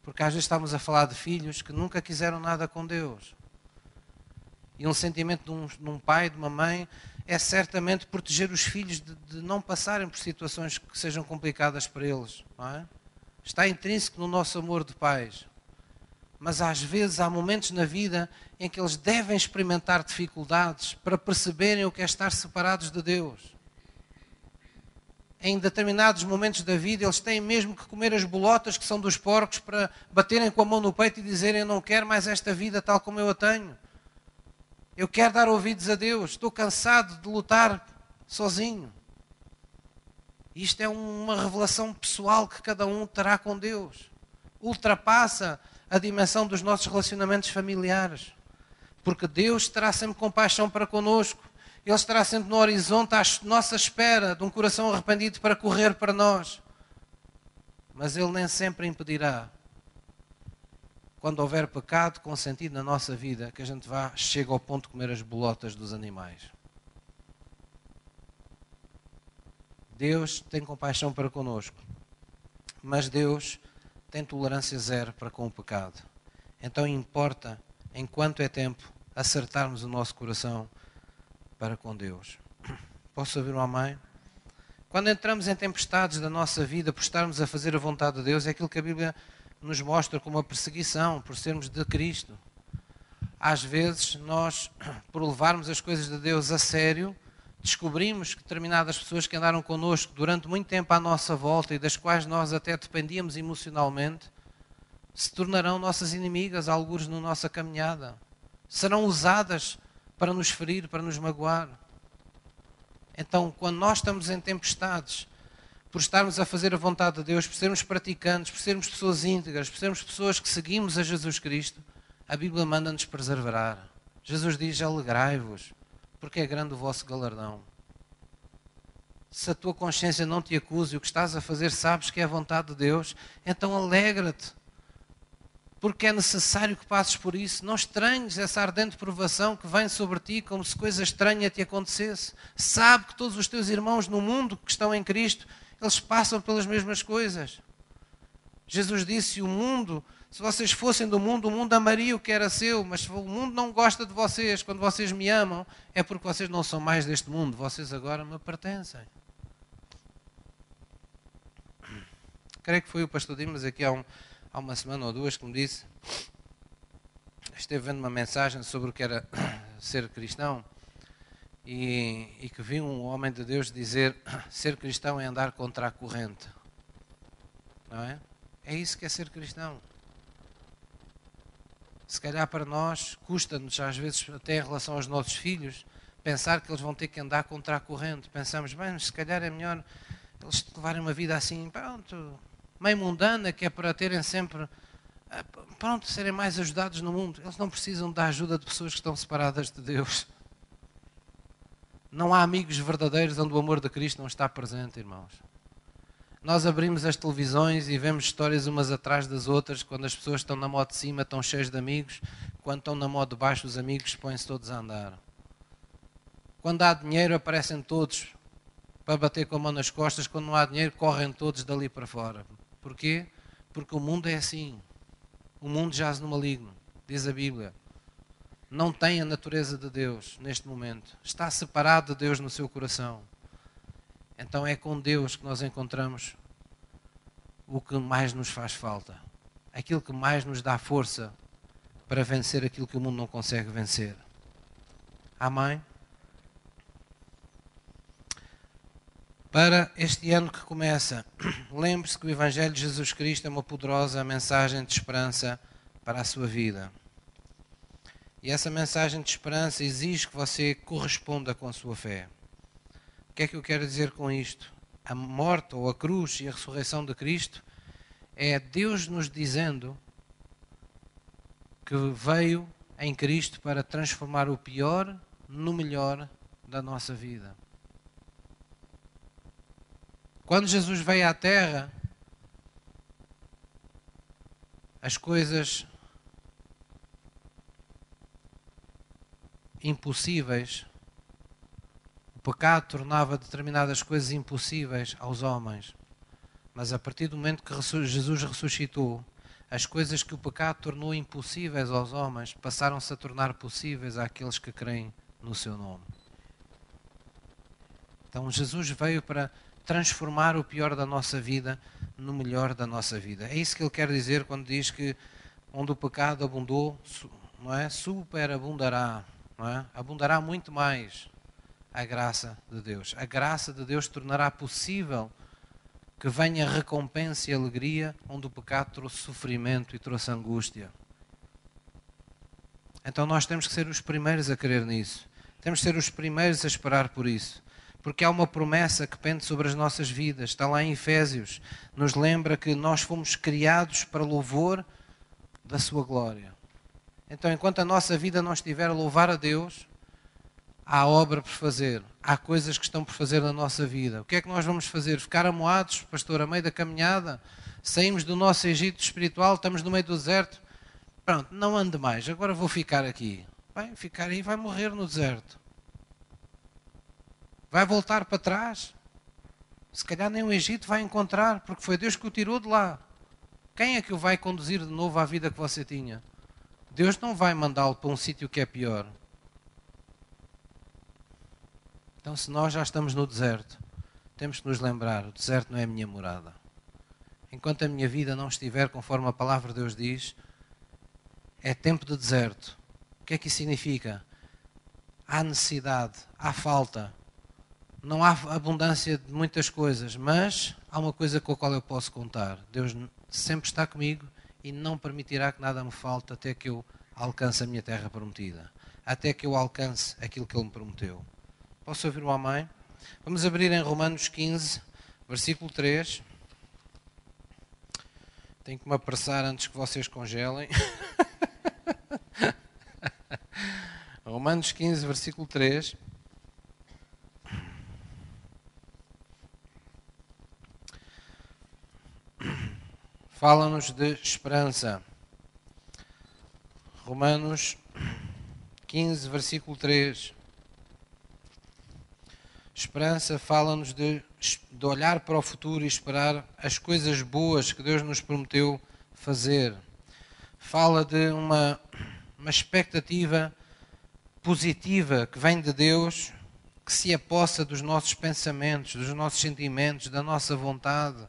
[SPEAKER 1] Porque às vezes estamos a falar de filhos que nunca quiseram nada com Deus e um sentimento de um, de um pai, de uma mãe, é certamente proteger os filhos de, de, não passarem por situações que sejam complicadas para eles. É? Está intrínseco no nosso amor de pais. Mas às vezes há momentos na vida em que eles devem experimentar dificuldades para perceberem o que é estar separados de Deus. Em determinados momentos da vida, eles têm mesmo que comer as bolotas que são dos porcos para baterem com a mão no peito e dizerem: Eu não quero mais esta vida tal como eu a tenho. Eu quero dar ouvidos a Deus. Estou cansado de lutar sozinho. Isto é uma revelação pessoal que cada um terá com Deus. Ultrapassa a dimensão dos nossos relacionamentos familiares. Porque Deus terá sempre compaixão para conosco. Ele estará sempre no horizonte à nossa espera de um coração arrependido para correr para nós. Mas Ele nem sempre impedirá quando houver pecado consentido na nossa vida, que a gente vá, chega ao ponto de comer as bolotas dos animais. Deus tem compaixão para conosco, mas Deus tem tolerância zero para com o pecado. Então importa, enquanto é tempo, acertarmos o nosso coração para com Deus. <clears throat> Posso ouvir uma mãe? Quando entramos em tempestades da nossa vida por estarmos a fazer a vontade de Deus, é aquilo que a Bíblia nos mostra como uma perseguição por sermos de Cristo. Às vezes, nós, <clears throat> por levarmos as coisas de Deus a sério, descobrimos que determinadas pessoas que andaram connosco durante muito tempo à nossa volta e das quais nós até dependíamos emocionalmente, se tornarão nossas inimigas, alguns na nossa caminhada. Serão usadas para nos ferir, para nos magoar. Então, quando nós estamos em tempestades, por estarmos a fazer a vontade de Deus, por sermos praticantes, por sermos pessoas íntegras, por sermos pessoas que seguimos a Jesus Cristo, a Bíblia manda-nos preservar. Jesus diz: alegrai-vos, porque é grande o vosso galardão. Se a tua consciência não te acusa e o que estás a fazer sabes que é a vontade de Deus, então alegra-te, porque é necessário que passes por isso. Não estranhes essa ardente provação que vem sobre ti como se coisa estranha te acontecesse. Sabe que todos os teus irmãos no mundo que estão em Cristo eles passam pelas mesmas coisas. Jesus disse: O mundo, se vocês fossem do mundo, o mundo amaria o que era seu, mas o mundo não gosta de vocês. Quando vocês me amam, é porque vocês não são mais deste mundo, vocês agora me pertencem. Creio que foi o pastor Dimas aqui há, um, há uma semana ou duas que me disse, esteve vendo uma mensagem sobre o que era <coughs> ser cristão e, e que vi um homem de Deus dizer <clears throat> ser cristão é andar contra a corrente. Não é? É isso que é ser cristão. Se calhar para nós custa-nos, às vezes, até em relação aos nossos filhos, pensar que eles vão ter que andar contra a corrente. Pensamos, bem, se calhar é melhor eles levarem uma vida assim, pronto, meio mundana, que é para terem sempre, eh, pronto, serem mais ajudados no mundo. Eles não precisam da ajuda de pessoas que estão separadas de Deus. Não há amigos verdadeiros onde o amor de Cristo não está presente, irmãos. Nós abrimos as televisões e vemos histórias umas atrás das outras, quando as pessoas estão na moto de cima, estão cheias de amigos, quando estão na moto de baixo, os amigos põem-se todos a andar. Quando há dinheiro, aparecem todos para bater com a mão nas costas, quando não há dinheiro, correm todos dali para fora. Porquê? Porque o mundo é assim. O mundo jaz no maligno, diz a Bíblia não tem a natureza de Deus neste momento, está separado de Deus no seu coração, então é com Deus que nós encontramos o que mais nos faz falta, aquilo que mais nos dá força para vencer aquilo que o mundo não consegue vencer. Amém? Para este ano que começa, <clears throat> lembre-se que o Evangelho de Jesus Cristo é uma poderosa mensagem de esperança para a sua vida. E essa mensagem de esperança exige que você corresponda com a sua fé. O que é que eu quero dizer com isto? A morte ou a cruz e a ressurreição de Cristo é Deus nos dizendo que veio em Cristo para transformar o pior no melhor da nossa vida. Quando Jesus veio à Terra, as coisas impossíveis. O pecado tornava determinadas coisas impossíveis aos homens. Mas a partir do momento que Jesus ressuscitou, As coisas que o pecado tornou impossíveis aos homens passaram-se a tornar possíveis àqueles que creem no seu nome. Então Jesus veio para transformar o pior da nossa vida no melhor da nossa vida. É isso que ele quer dizer quando diz que onde o pecado abundou, não é? Superabundará, é? Abundará muito mais a graça de Deus. A graça de Deus tornará possível que venha recompensa e alegria onde o pecado trouxe sofrimento e trouxe angústia. Então nós temos que ser os primeiros a crer nisso. Temos que ser os primeiros a esperar por isso. Porque há uma promessa que pende sobre as nossas vidas. Está lá em Efésios. Nos lembra que nós fomos criados para louvor da sua glória. Então, enquanto a nossa vida não estiver a louvar a Deus, há obra por fazer, há coisas que estão por fazer na nossa vida. O que é que nós vamos fazer? Ficar amoados, pastor, a meio da caminhada? Saímos do nosso Egito espiritual, estamos no meio do deserto. Pronto, não ande mais, agora vou ficar aqui. Vai ficar aí, vai morrer no deserto. Vai voltar para trás. Se calhar nem o Egito vai encontrar, porque foi Deus que o tirou de lá. Quem é que o vai conduzir de novo à vida que você tinha? Deus não vai mandá-lo para um sítio que é pior. Então, se nós já estamos no deserto, temos que nos lembrar: o deserto não é a minha morada. Enquanto a minha vida não estiver conforme a palavra de Deus diz, é tempo de deserto. O que é que isso significa? Há necessidade, há falta, não há abundância de muitas coisas, mas há uma coisa com a qual eu posso contar. Deus sempre está comigo e não permitirá que nada me falte até que eu alcance a minha terra prometida, até que eu alcance aquilo que Ele me prometeu. Posso ouvir uma mãe? Vamos abrir em Romanos 15, versículo 3. Tenho que me apressar antes que vocês congelem. <laughs> Romanos 15, versículo 3. Fala-nos de esperança. Romanos 15, versículo 3. Esperança fala-nos de, de olhar para o futuro e esperar as coisas boas que Deus nos prometeu fazer. Fala de uma, uma expectativa positiva que vem de Deus, que se apossa dos nossos pensamentos, dos nossos sentimentos, da nossa vontade,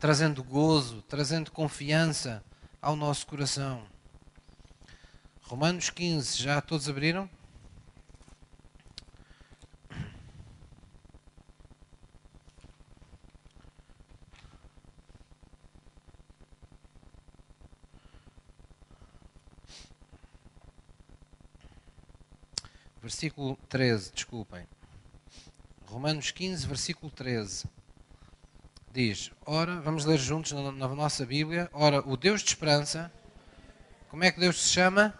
[SPEAKER 1] trazendo gozo, trazendo confiança ao nosso coração. Romanos 15, já todos abriram? versículo 13, desculpem. Romanos 15, versículo 13. Diz: Ora, vamos ler juntos na, na nossa Bíblia. Ora, o Deus de esperança, como é que Deus se chama?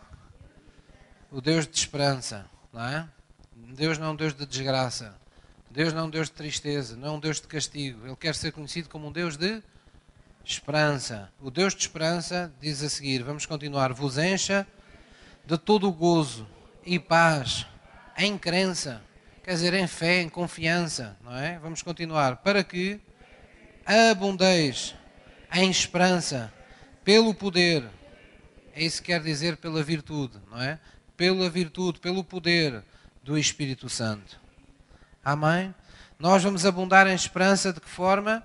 [SPEAKER 1] O Deus de esperança, não é? Deus não é um Deus de desgraça. Deus não é um Deus de tristeza, não é um Deus de castigo. Ele quer ser conhecido como um Deus de esperança. O Deus de esperança diz a seguir: vamos continuar. Vos encha de todo o gozo e paz em crença, quer dizer, em fé, em confiança, não é? Vamos continuar. Para que abundeis em esperança, pelo poder, é isso que quer dizer pela virtude, não é? Pela virtude, pelo poder do Espírito Santo. Amém? Nós vamos abundar em esperança de que forma?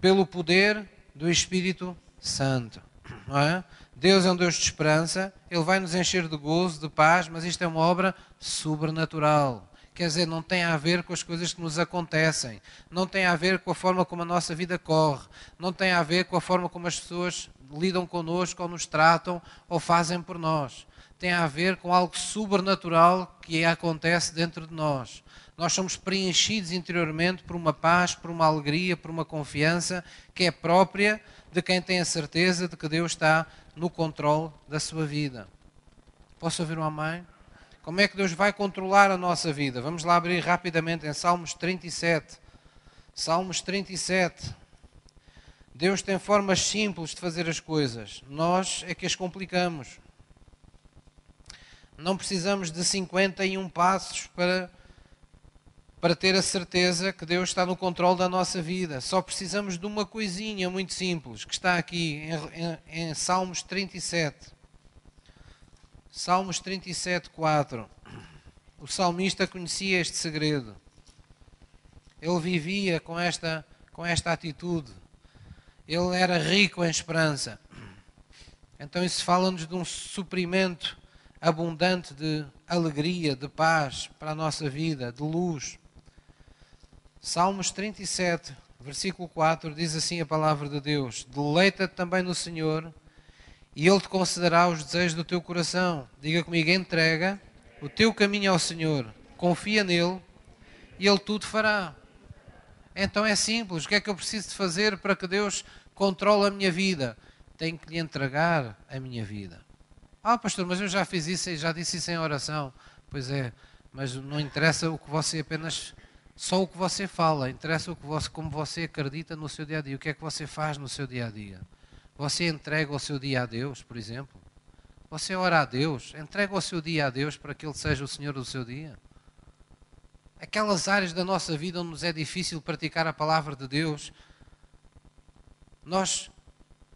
[SPEAKER 1] Pelo poder do Espírito Santo, não é? Deus é um Deus de esperança, Ele vai nos encher de gozo, de paz, mas isto é uma obra sobrenatural. Quer dizer, não tem a ver com as coisas que nos acontecem, não tem a ver com a forma como a nossa vida corre, não tem a ver com a forma como as pessoas lidam connosco ou nos tratam ou fazem por nós. Tem a ver com algo sobrenatural que acontece dentro de nós. Nós somos preenchidos interiormente por uma paz, por uma alegria, por uma confiança que é própria de quem tem a certeza de que Deus está no controle da sua vida. Posso ouvir uma mãe? Como é que Deus vai controlar a nossa vida? Vamos lá abrir rapidamente em Salmos 37. Salmos 37. Deus tem formas simples de fazer as coisas. Nós é que as complicamos. Não precisamos de 51 passos para, para ter a certeza que Deus está no controle da nossa vida. Só precisamos de uma coisinha muito simples, que está aqui em, em, em Salmos 37. Salmos 37, 4. O salmista conhecia este segredo. Ele vivia com esta, com esta atitude. Ele era rico em esperança. Então isso fala-nos de um suprimento abundante de alegria, de paz para a nossa vida, de luz. Salmos 37, versículo 4, diz assim a palavra de Deus: Deleita-te também no Senhor, e Ele te concederá os desejos do teu coração. Diga comigo: entrega o teu caminho ao Senhor, confia nele, e Ele tudo fará. Então é simples: o que é que eu preciso de fazer para que Deus controle a minha vida? Tenho que lhe entregar a minha vida. Ah, pastor, mas eu já fiz isso e já disse isso em oração. Pois é, mas não interessa o que você apenas só o que você fala, interessa o que você, como você acredita no seu dia a dia. O que é que você faz no seu dia a dia? Você entrega o seu dia a Deus, por exemplo? Você ora a Deus? Entrega o seu dia a Deus para que Ele seja o Senhor do seu dia? Aquelas áreas da nossa vida onde nos é difícil praticar a palavra de Deus, nós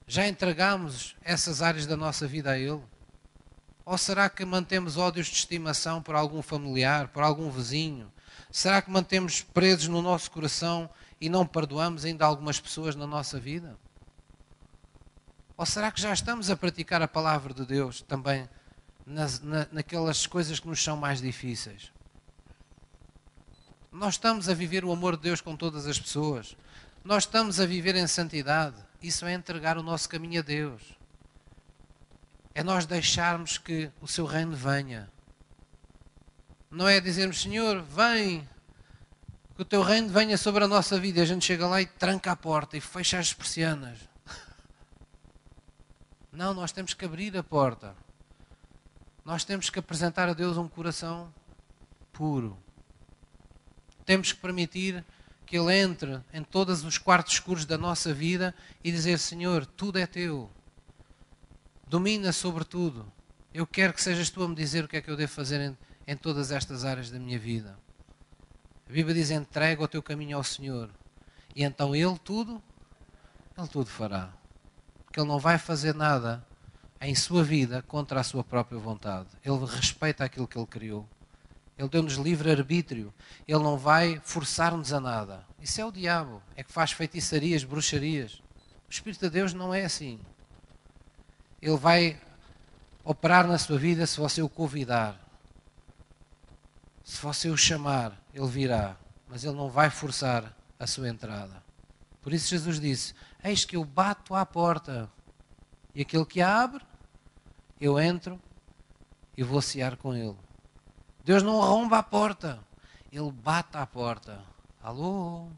[SPEAKER 1] já entregamos essas áreas da nossa vida a Ele? Ou será que mantemos ódios de estimação por algum familiar, por algum vizinho, Será que mantemos presos no nosso coração e não perdoamos ainda algumas pessoas na nossa vida? Ou será que já estamos a praticar a palavra de Deus também nas, na, naquelas coisas que nos são mais difíceis? Nós estamos a viver o amor de Deus com todas as pessoas. Nós estamos a viver em santidade. Isso é entregar o nosso caminho a Deus. É nós deixarmos que o seu reino venha. Não é dizermos, Senhor, vem, que o teu reino venha sobre a nossa vida. A gente chega lá e tranca a porta e fecha as persianas. Não, nós temos que abrir a porta. Nós temos que apresentar a Deus um coração puro. Temos que permitir que Ele entre em todos os quartos escuros da nossa vida e dizer: Senhor, tudo é teu. Domina sobre tudo. Eu quero que sejas tu a me dizer o que é que eu devo fazer em todas estas áreas da minha vida. A Bíblia diz: entrega o teu caminho ao Senhor. E então Ele tudo, Ele tudo fará. Porque Ele não vai fazer nada em sua vida contra a sua própria vontade. Ele respeita aquilo que Ele criou. Ele deu-nos livre arbítrio. Ele não vai forçar-nos a nada. Isso é o diabo. É que faz feitiçarias, bruxarias. O Espírito de Deus não é assim. Ele vai operar na sua vida se você o convidar. Se você o chamar, ele virá, mas ele não vai forçar a sua entrada. Por isso Jesus disse: Eis que eu bato à porta, e aquele que abre, eu entro e vou cear com ele. Deus não arromba a porta, ele bate à porta. Alô?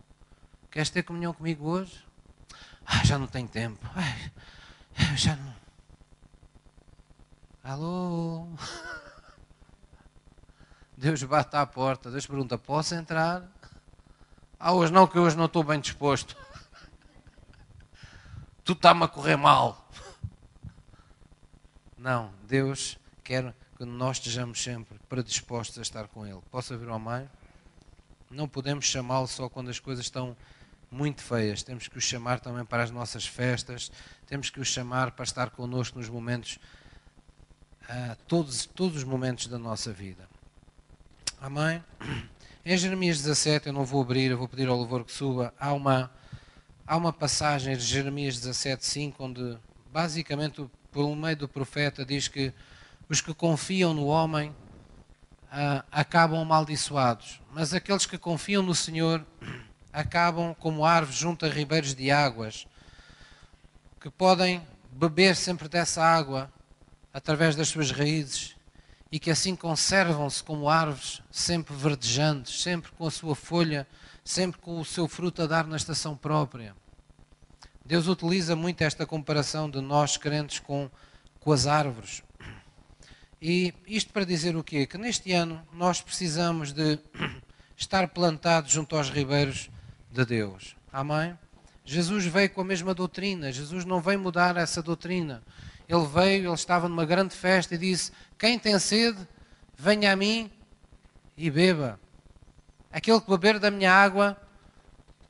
[SPEAKER 1] Queres ter comunhão comigo hoje? Ah, já não tenho tempo. Ai, já não. Alô? Deus bate à porta, Deus pergunta: posso entrar? Ah, hoje não, que hoje não estou bem disposto. Tu está-me a correr mal. Não, Deus quer que nós estejamos sempre predispostos a estar com Ele. Posso ouvir o amém? Não podemos chamá-lo só quando as coisas estão muito feias. Temos que o chamar também para as nossas festas. Temos que o chamar para estar connosco nos momentos, uh, todos, todos os momentos da nossa vida. Amém? Em Jeremias 17, eu não vou abrir, eu vou pedir ao louvor que suba. Há uma, há uma passagem de Jeremias 17, 5, onde basicamente, por meio do profeta, diz que os que confiam no homem ah, acabam amaldiçoados, mas aqueles que confiam no Senhor <clears throat> acabam como árvores junto a ribeiros de águas, que podem beber sempre dessa água através das suas raízes e que assim conservam-se como árvores sempre verdejantes, sempre com a sua folha, sempre com o seu fruto a dar na estação própria. Deus utiliza muito esta comparação de nós crentes com, com as árvores. E isto para dizer o quê? Que neste ano nós precisamos de <clears throat> estar plantados junto aos ribeiros de Deus. Amém? Jesus veio com a mesma doutrina, Jesus não veio mudar essa doutrina. Ele veio, ele estava numa grande festa e disse: Quem tem sede, venha a mim e beba. Aquele que beber da minha água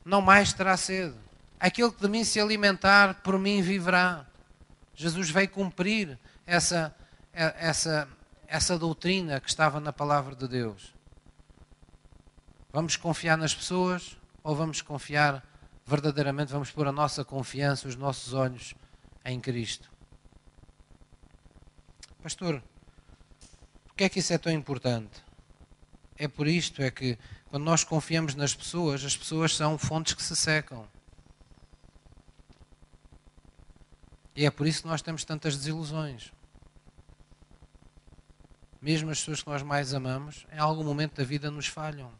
[SPEAKER 1] não mais terá sede. Aquele que de mim se alimentar, por mim viverá. Jesus veio cumprir essa, essa, essa doutrina que estava na palavra de Deus. Vamos confiar nas pessoas ou vamos confiar verdadeiramente, vamos pôr a nossa confiança, os nossos olhos em Cristo? Pastor, por que é que isso é tão importante? É por isto, é que quando nós confiamos nas pessoas, as pessoas são fontes que se secam. E é por isso que nós temos tantas desilusões. Mesmo as pessoas que nós mais amamos, em algum momento da vida nos falham.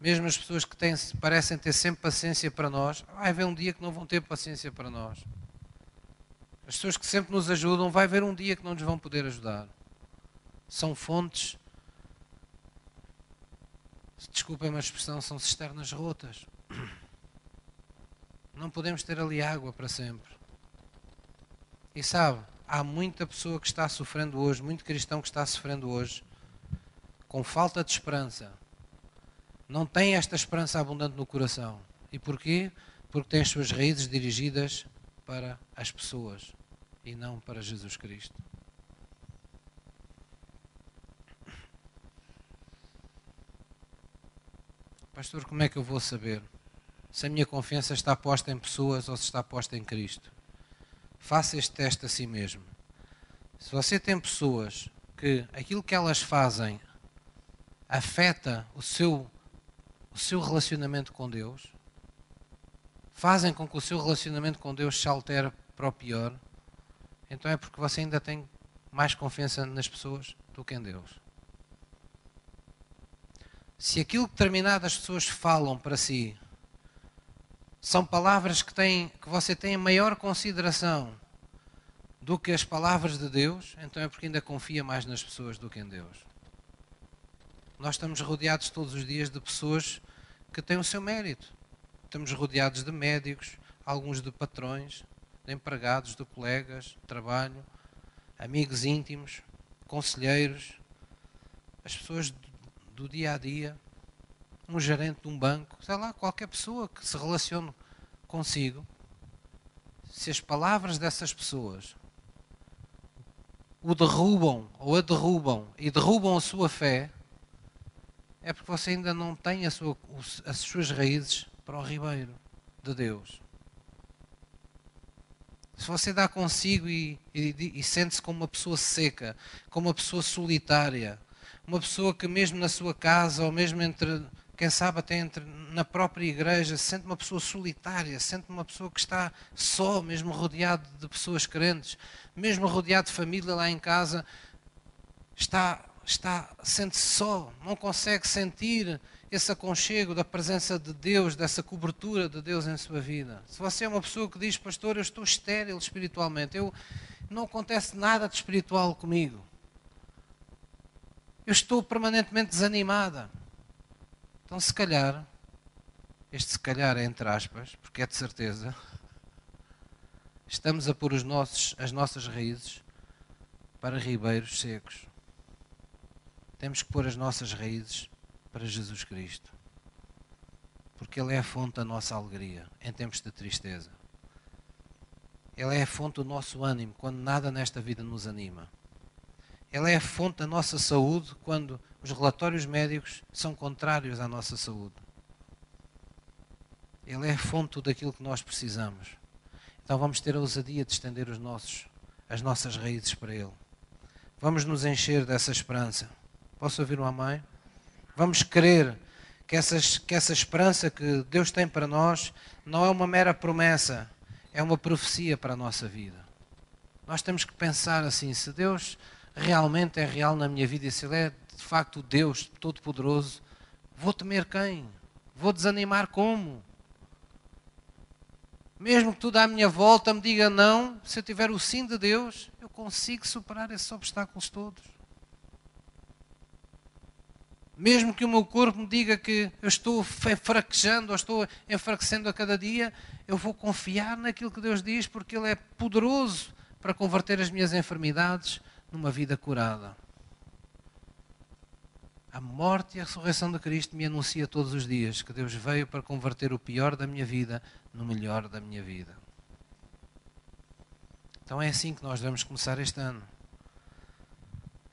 [SPEAKER 1] Mesmo as pessoas que têm, parecem ter sempre paciência para nós, vai haver um dia que não vão ter paciência para nós. As pessoas que sempre nos ajudam, vai haver um dia que não nos vão poder ajudar. São fontes, desculpem a expressão, são cisternas rotas. Não podemos ter ali água para sempre. E sabe, há muita pessoa que está sofrendo hoje, muito cristão que está sofrendo hoje, com falta de esperança. Não tem esta esperança abundante no coração. E porquê? Porque tem as suas raízes dirigidas para as pessoas e não para Jesus Cristo. Pastor, como é que eu vou saber se a minha confiança está posta em pessoas ou se está posta em Cristo? Faça este teste a si mesmo. Se você tem pessoas que aquilo que elas fazem afeta o seu, o seu relacionamento com Deus, fazem com que o seu relacionamento com Deus se altere para o pior, então é porque você ainda tem mais confiança nas pessoas do que em Deus. Se aquilo que determinadas pessoas falam para si são palavras que, têm, que você tem maior consideração do que as palavras de Deus, então é porque ainda confia mais nas pessoas do que em Deus. Nós estamos rodeados todos os dias de pessoas que têm o seu mérito. Estamos rodeados de médicos, alguns de patrões, de empregados, de colegas de trabalho, amigos íntimos, conselheiros, as pessoas do dia a dia um gerente de um banco, sei lá, qualquer pessoa que se relacione consigo, se as palavras dessas pessoas o derrubam ou a derrubam e derrubam a sua fé, é porque você ainda não tem sua, as suas raízes para o ribeiro de Deus. Se você dá consigo e, e, e sente-se como uma pessoa seca, como uma pessoa solitária, uma pessoa que mesmo na sua casa ou mesmo entre quem sabe até entre, na própria igreja, sente uma pessoa solitária, sente uma pessoa que está só, mesmo rodeado de pessoas crentes, mesmo rodeado de família lá em casa, está, está sente-se só, não consegue sentir esse aconchego da presença de Deus, dessa cobertura de Deus em sua vida. Se você é uma pessoa que diz, pastor, eu estou estéril espiritualmente, eu não acontece nada de espiritual comigo. Eu estou permanentemente desanimada. Então, se calhar, este se calhar é entre aspas, porque é de certeza, estamos a pôr os nossos, as nossas raízes para ribeiros secos. Temos que pôr as nossas raízes para Jesus Cristo. Porque Ele é a fonte da nossa alegria em tempos de tristeza. Ele é a fonte do nosso ânimo quando nada nesta vida nos anima. Ela é a fonte da nossa saúde quando os relatórios médicos são contrários à nossa saúde. Ele é a fonte daquilo que nós precisamos. Então vamos ter a ousadia de estender os nossos, as nossas raízes para Ele. Vamos nos encher dessa esperança. Posso ouvir uma mãe? Vamos crer que, essas, que essa esperança que Deus tem para nós não é uma mera promessa, é uma profecia para a nossa vida. Nós temos que pensar assim: se Deus realmente é real na minha vida e se Ele é de facto Deus Todo-Poderoso, vou temer quem? Vou desanimar como? Mesmo que tudo à minha volta me diga não, se eu tiver o sim de Deus, eu consigo superar esses obstáculos todos. Mesmo que o meu corpo me diga que eu estou fraquejando ou estou enfraquecendo a cada dia, eu vou confiar naquilo que Deus diz, porque Ele é poderoso para converter as minhas enfermidades numa vida curada. A morte e a ressurreição de Cristo me anuncia todos os dias que Deus veio para converter o pior da minha vida no melhor da minha vida. Então é assim que nós devemos começar este ano.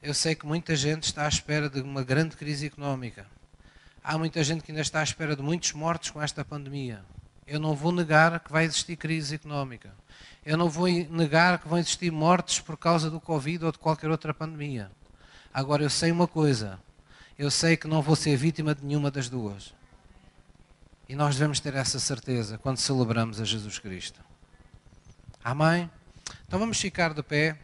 [SPEAKER 1] Eu sei que muita gente está à espera de uma grande crise económica. Há muita gente que ainda está à espera de muitos mortos com esta pandemia. Eu não vou negar que vai existir crise económica. Eu não vou negar que vão existir mortes por causa do Covid ou de qualquer outra pandemia. Agora eu sei uma coisa: eu sei que não vou ser vítima de nenhuma das duas. E nós devemos ter essa certeza quando celebramos a Jesus Cristo. Amém? Então vamos ficar de pé.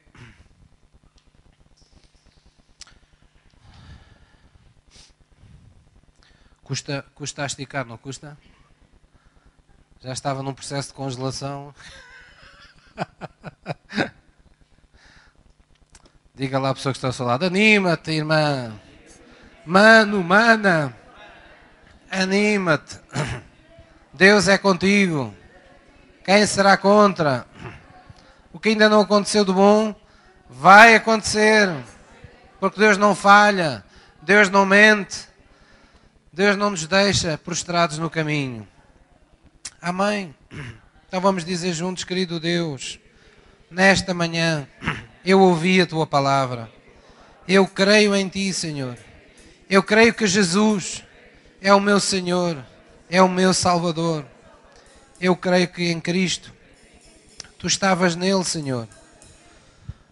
[SPEAKER 1] Custa, custa a esticar, não custa? Já estava num processo de congelação. <laughs> Diga lá à pessoa que está ao seu lado: anima-te, irmã. Mano, mana, anima-te. Deus é contigo. Quem será contra? O que ainda não aconteceu de bom vai acontecer. Porque Deus não falha, Deus não mente, Deus não nos deixa prostrados no caminho. Amém. Então vamos dizer juntos, querido Deus, nesta manhã eu ouvi a tua palavra. Eu creio em ti, Senhor. Eu creio que Jesus é o meu Senhor, é o meu Salvador. Eu creio que em Cristo tu estavas nele, Senhor,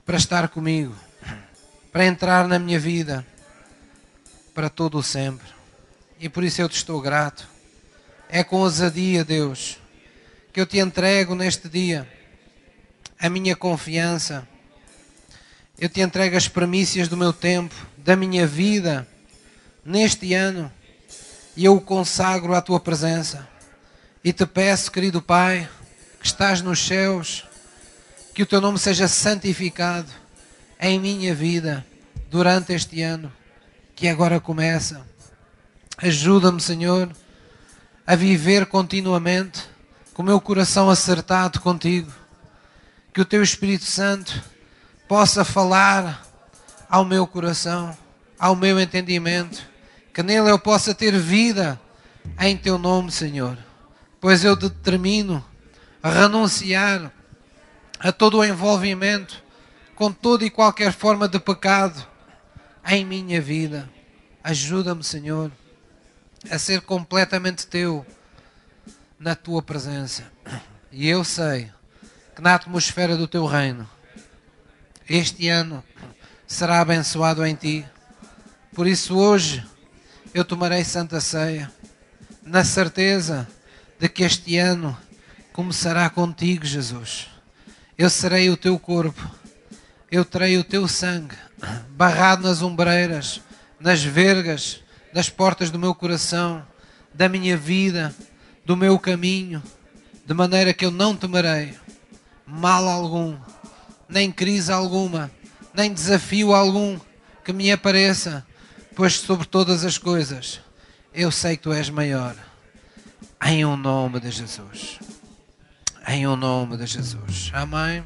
[SPEAKER 1] para estar comigo, para entrar na minha vida para todo o sempre. E por isso eu te estou grato. É com ousadia, Deus, que eu te entrego neste dia a minha confiança. Eu te entrego as premissas do meu tempo, da minha vida neste ano e eu o consagro à tua presença. E te peço, querido Pai, que estás nos céus, que o teu nome seja santificado em minha vida durante este ano que agora começa. Ajuda-me, Senhor, a viver continuamente com o meu coração acertado contigo. Que o teu Espírito Santo possa falar ao meu coração, ao meu entendimento que nele eu possa ter vida em teu nome, Senhor. Pois eu determino a renunciar a todo o envolvimento com toda e qualquer forma de pecado em minha vida. Ajuda-me, Senhor, a ser completamente teu na tua presença. E eu sei que na atmosfera do teu reino, este ano será abençoado em ti. Por isso, hoje, eu tomarei Santa Ceia, na certeza de que este ano começará contigo, Jesus. Eu serei o teu corpo, eu terei o teu sangue barrado nas ombreiras, nas vergas, das portas do meu coração, da minha vida, do meu caminho, de maneira que eu não temerei mal algum, nem crise alguma, nem desafio algum que me apareça pois sobre todas as coisas eu sei que tu és maior. Em o um nome de Jesus. Em o um nome de Jesus. Amém.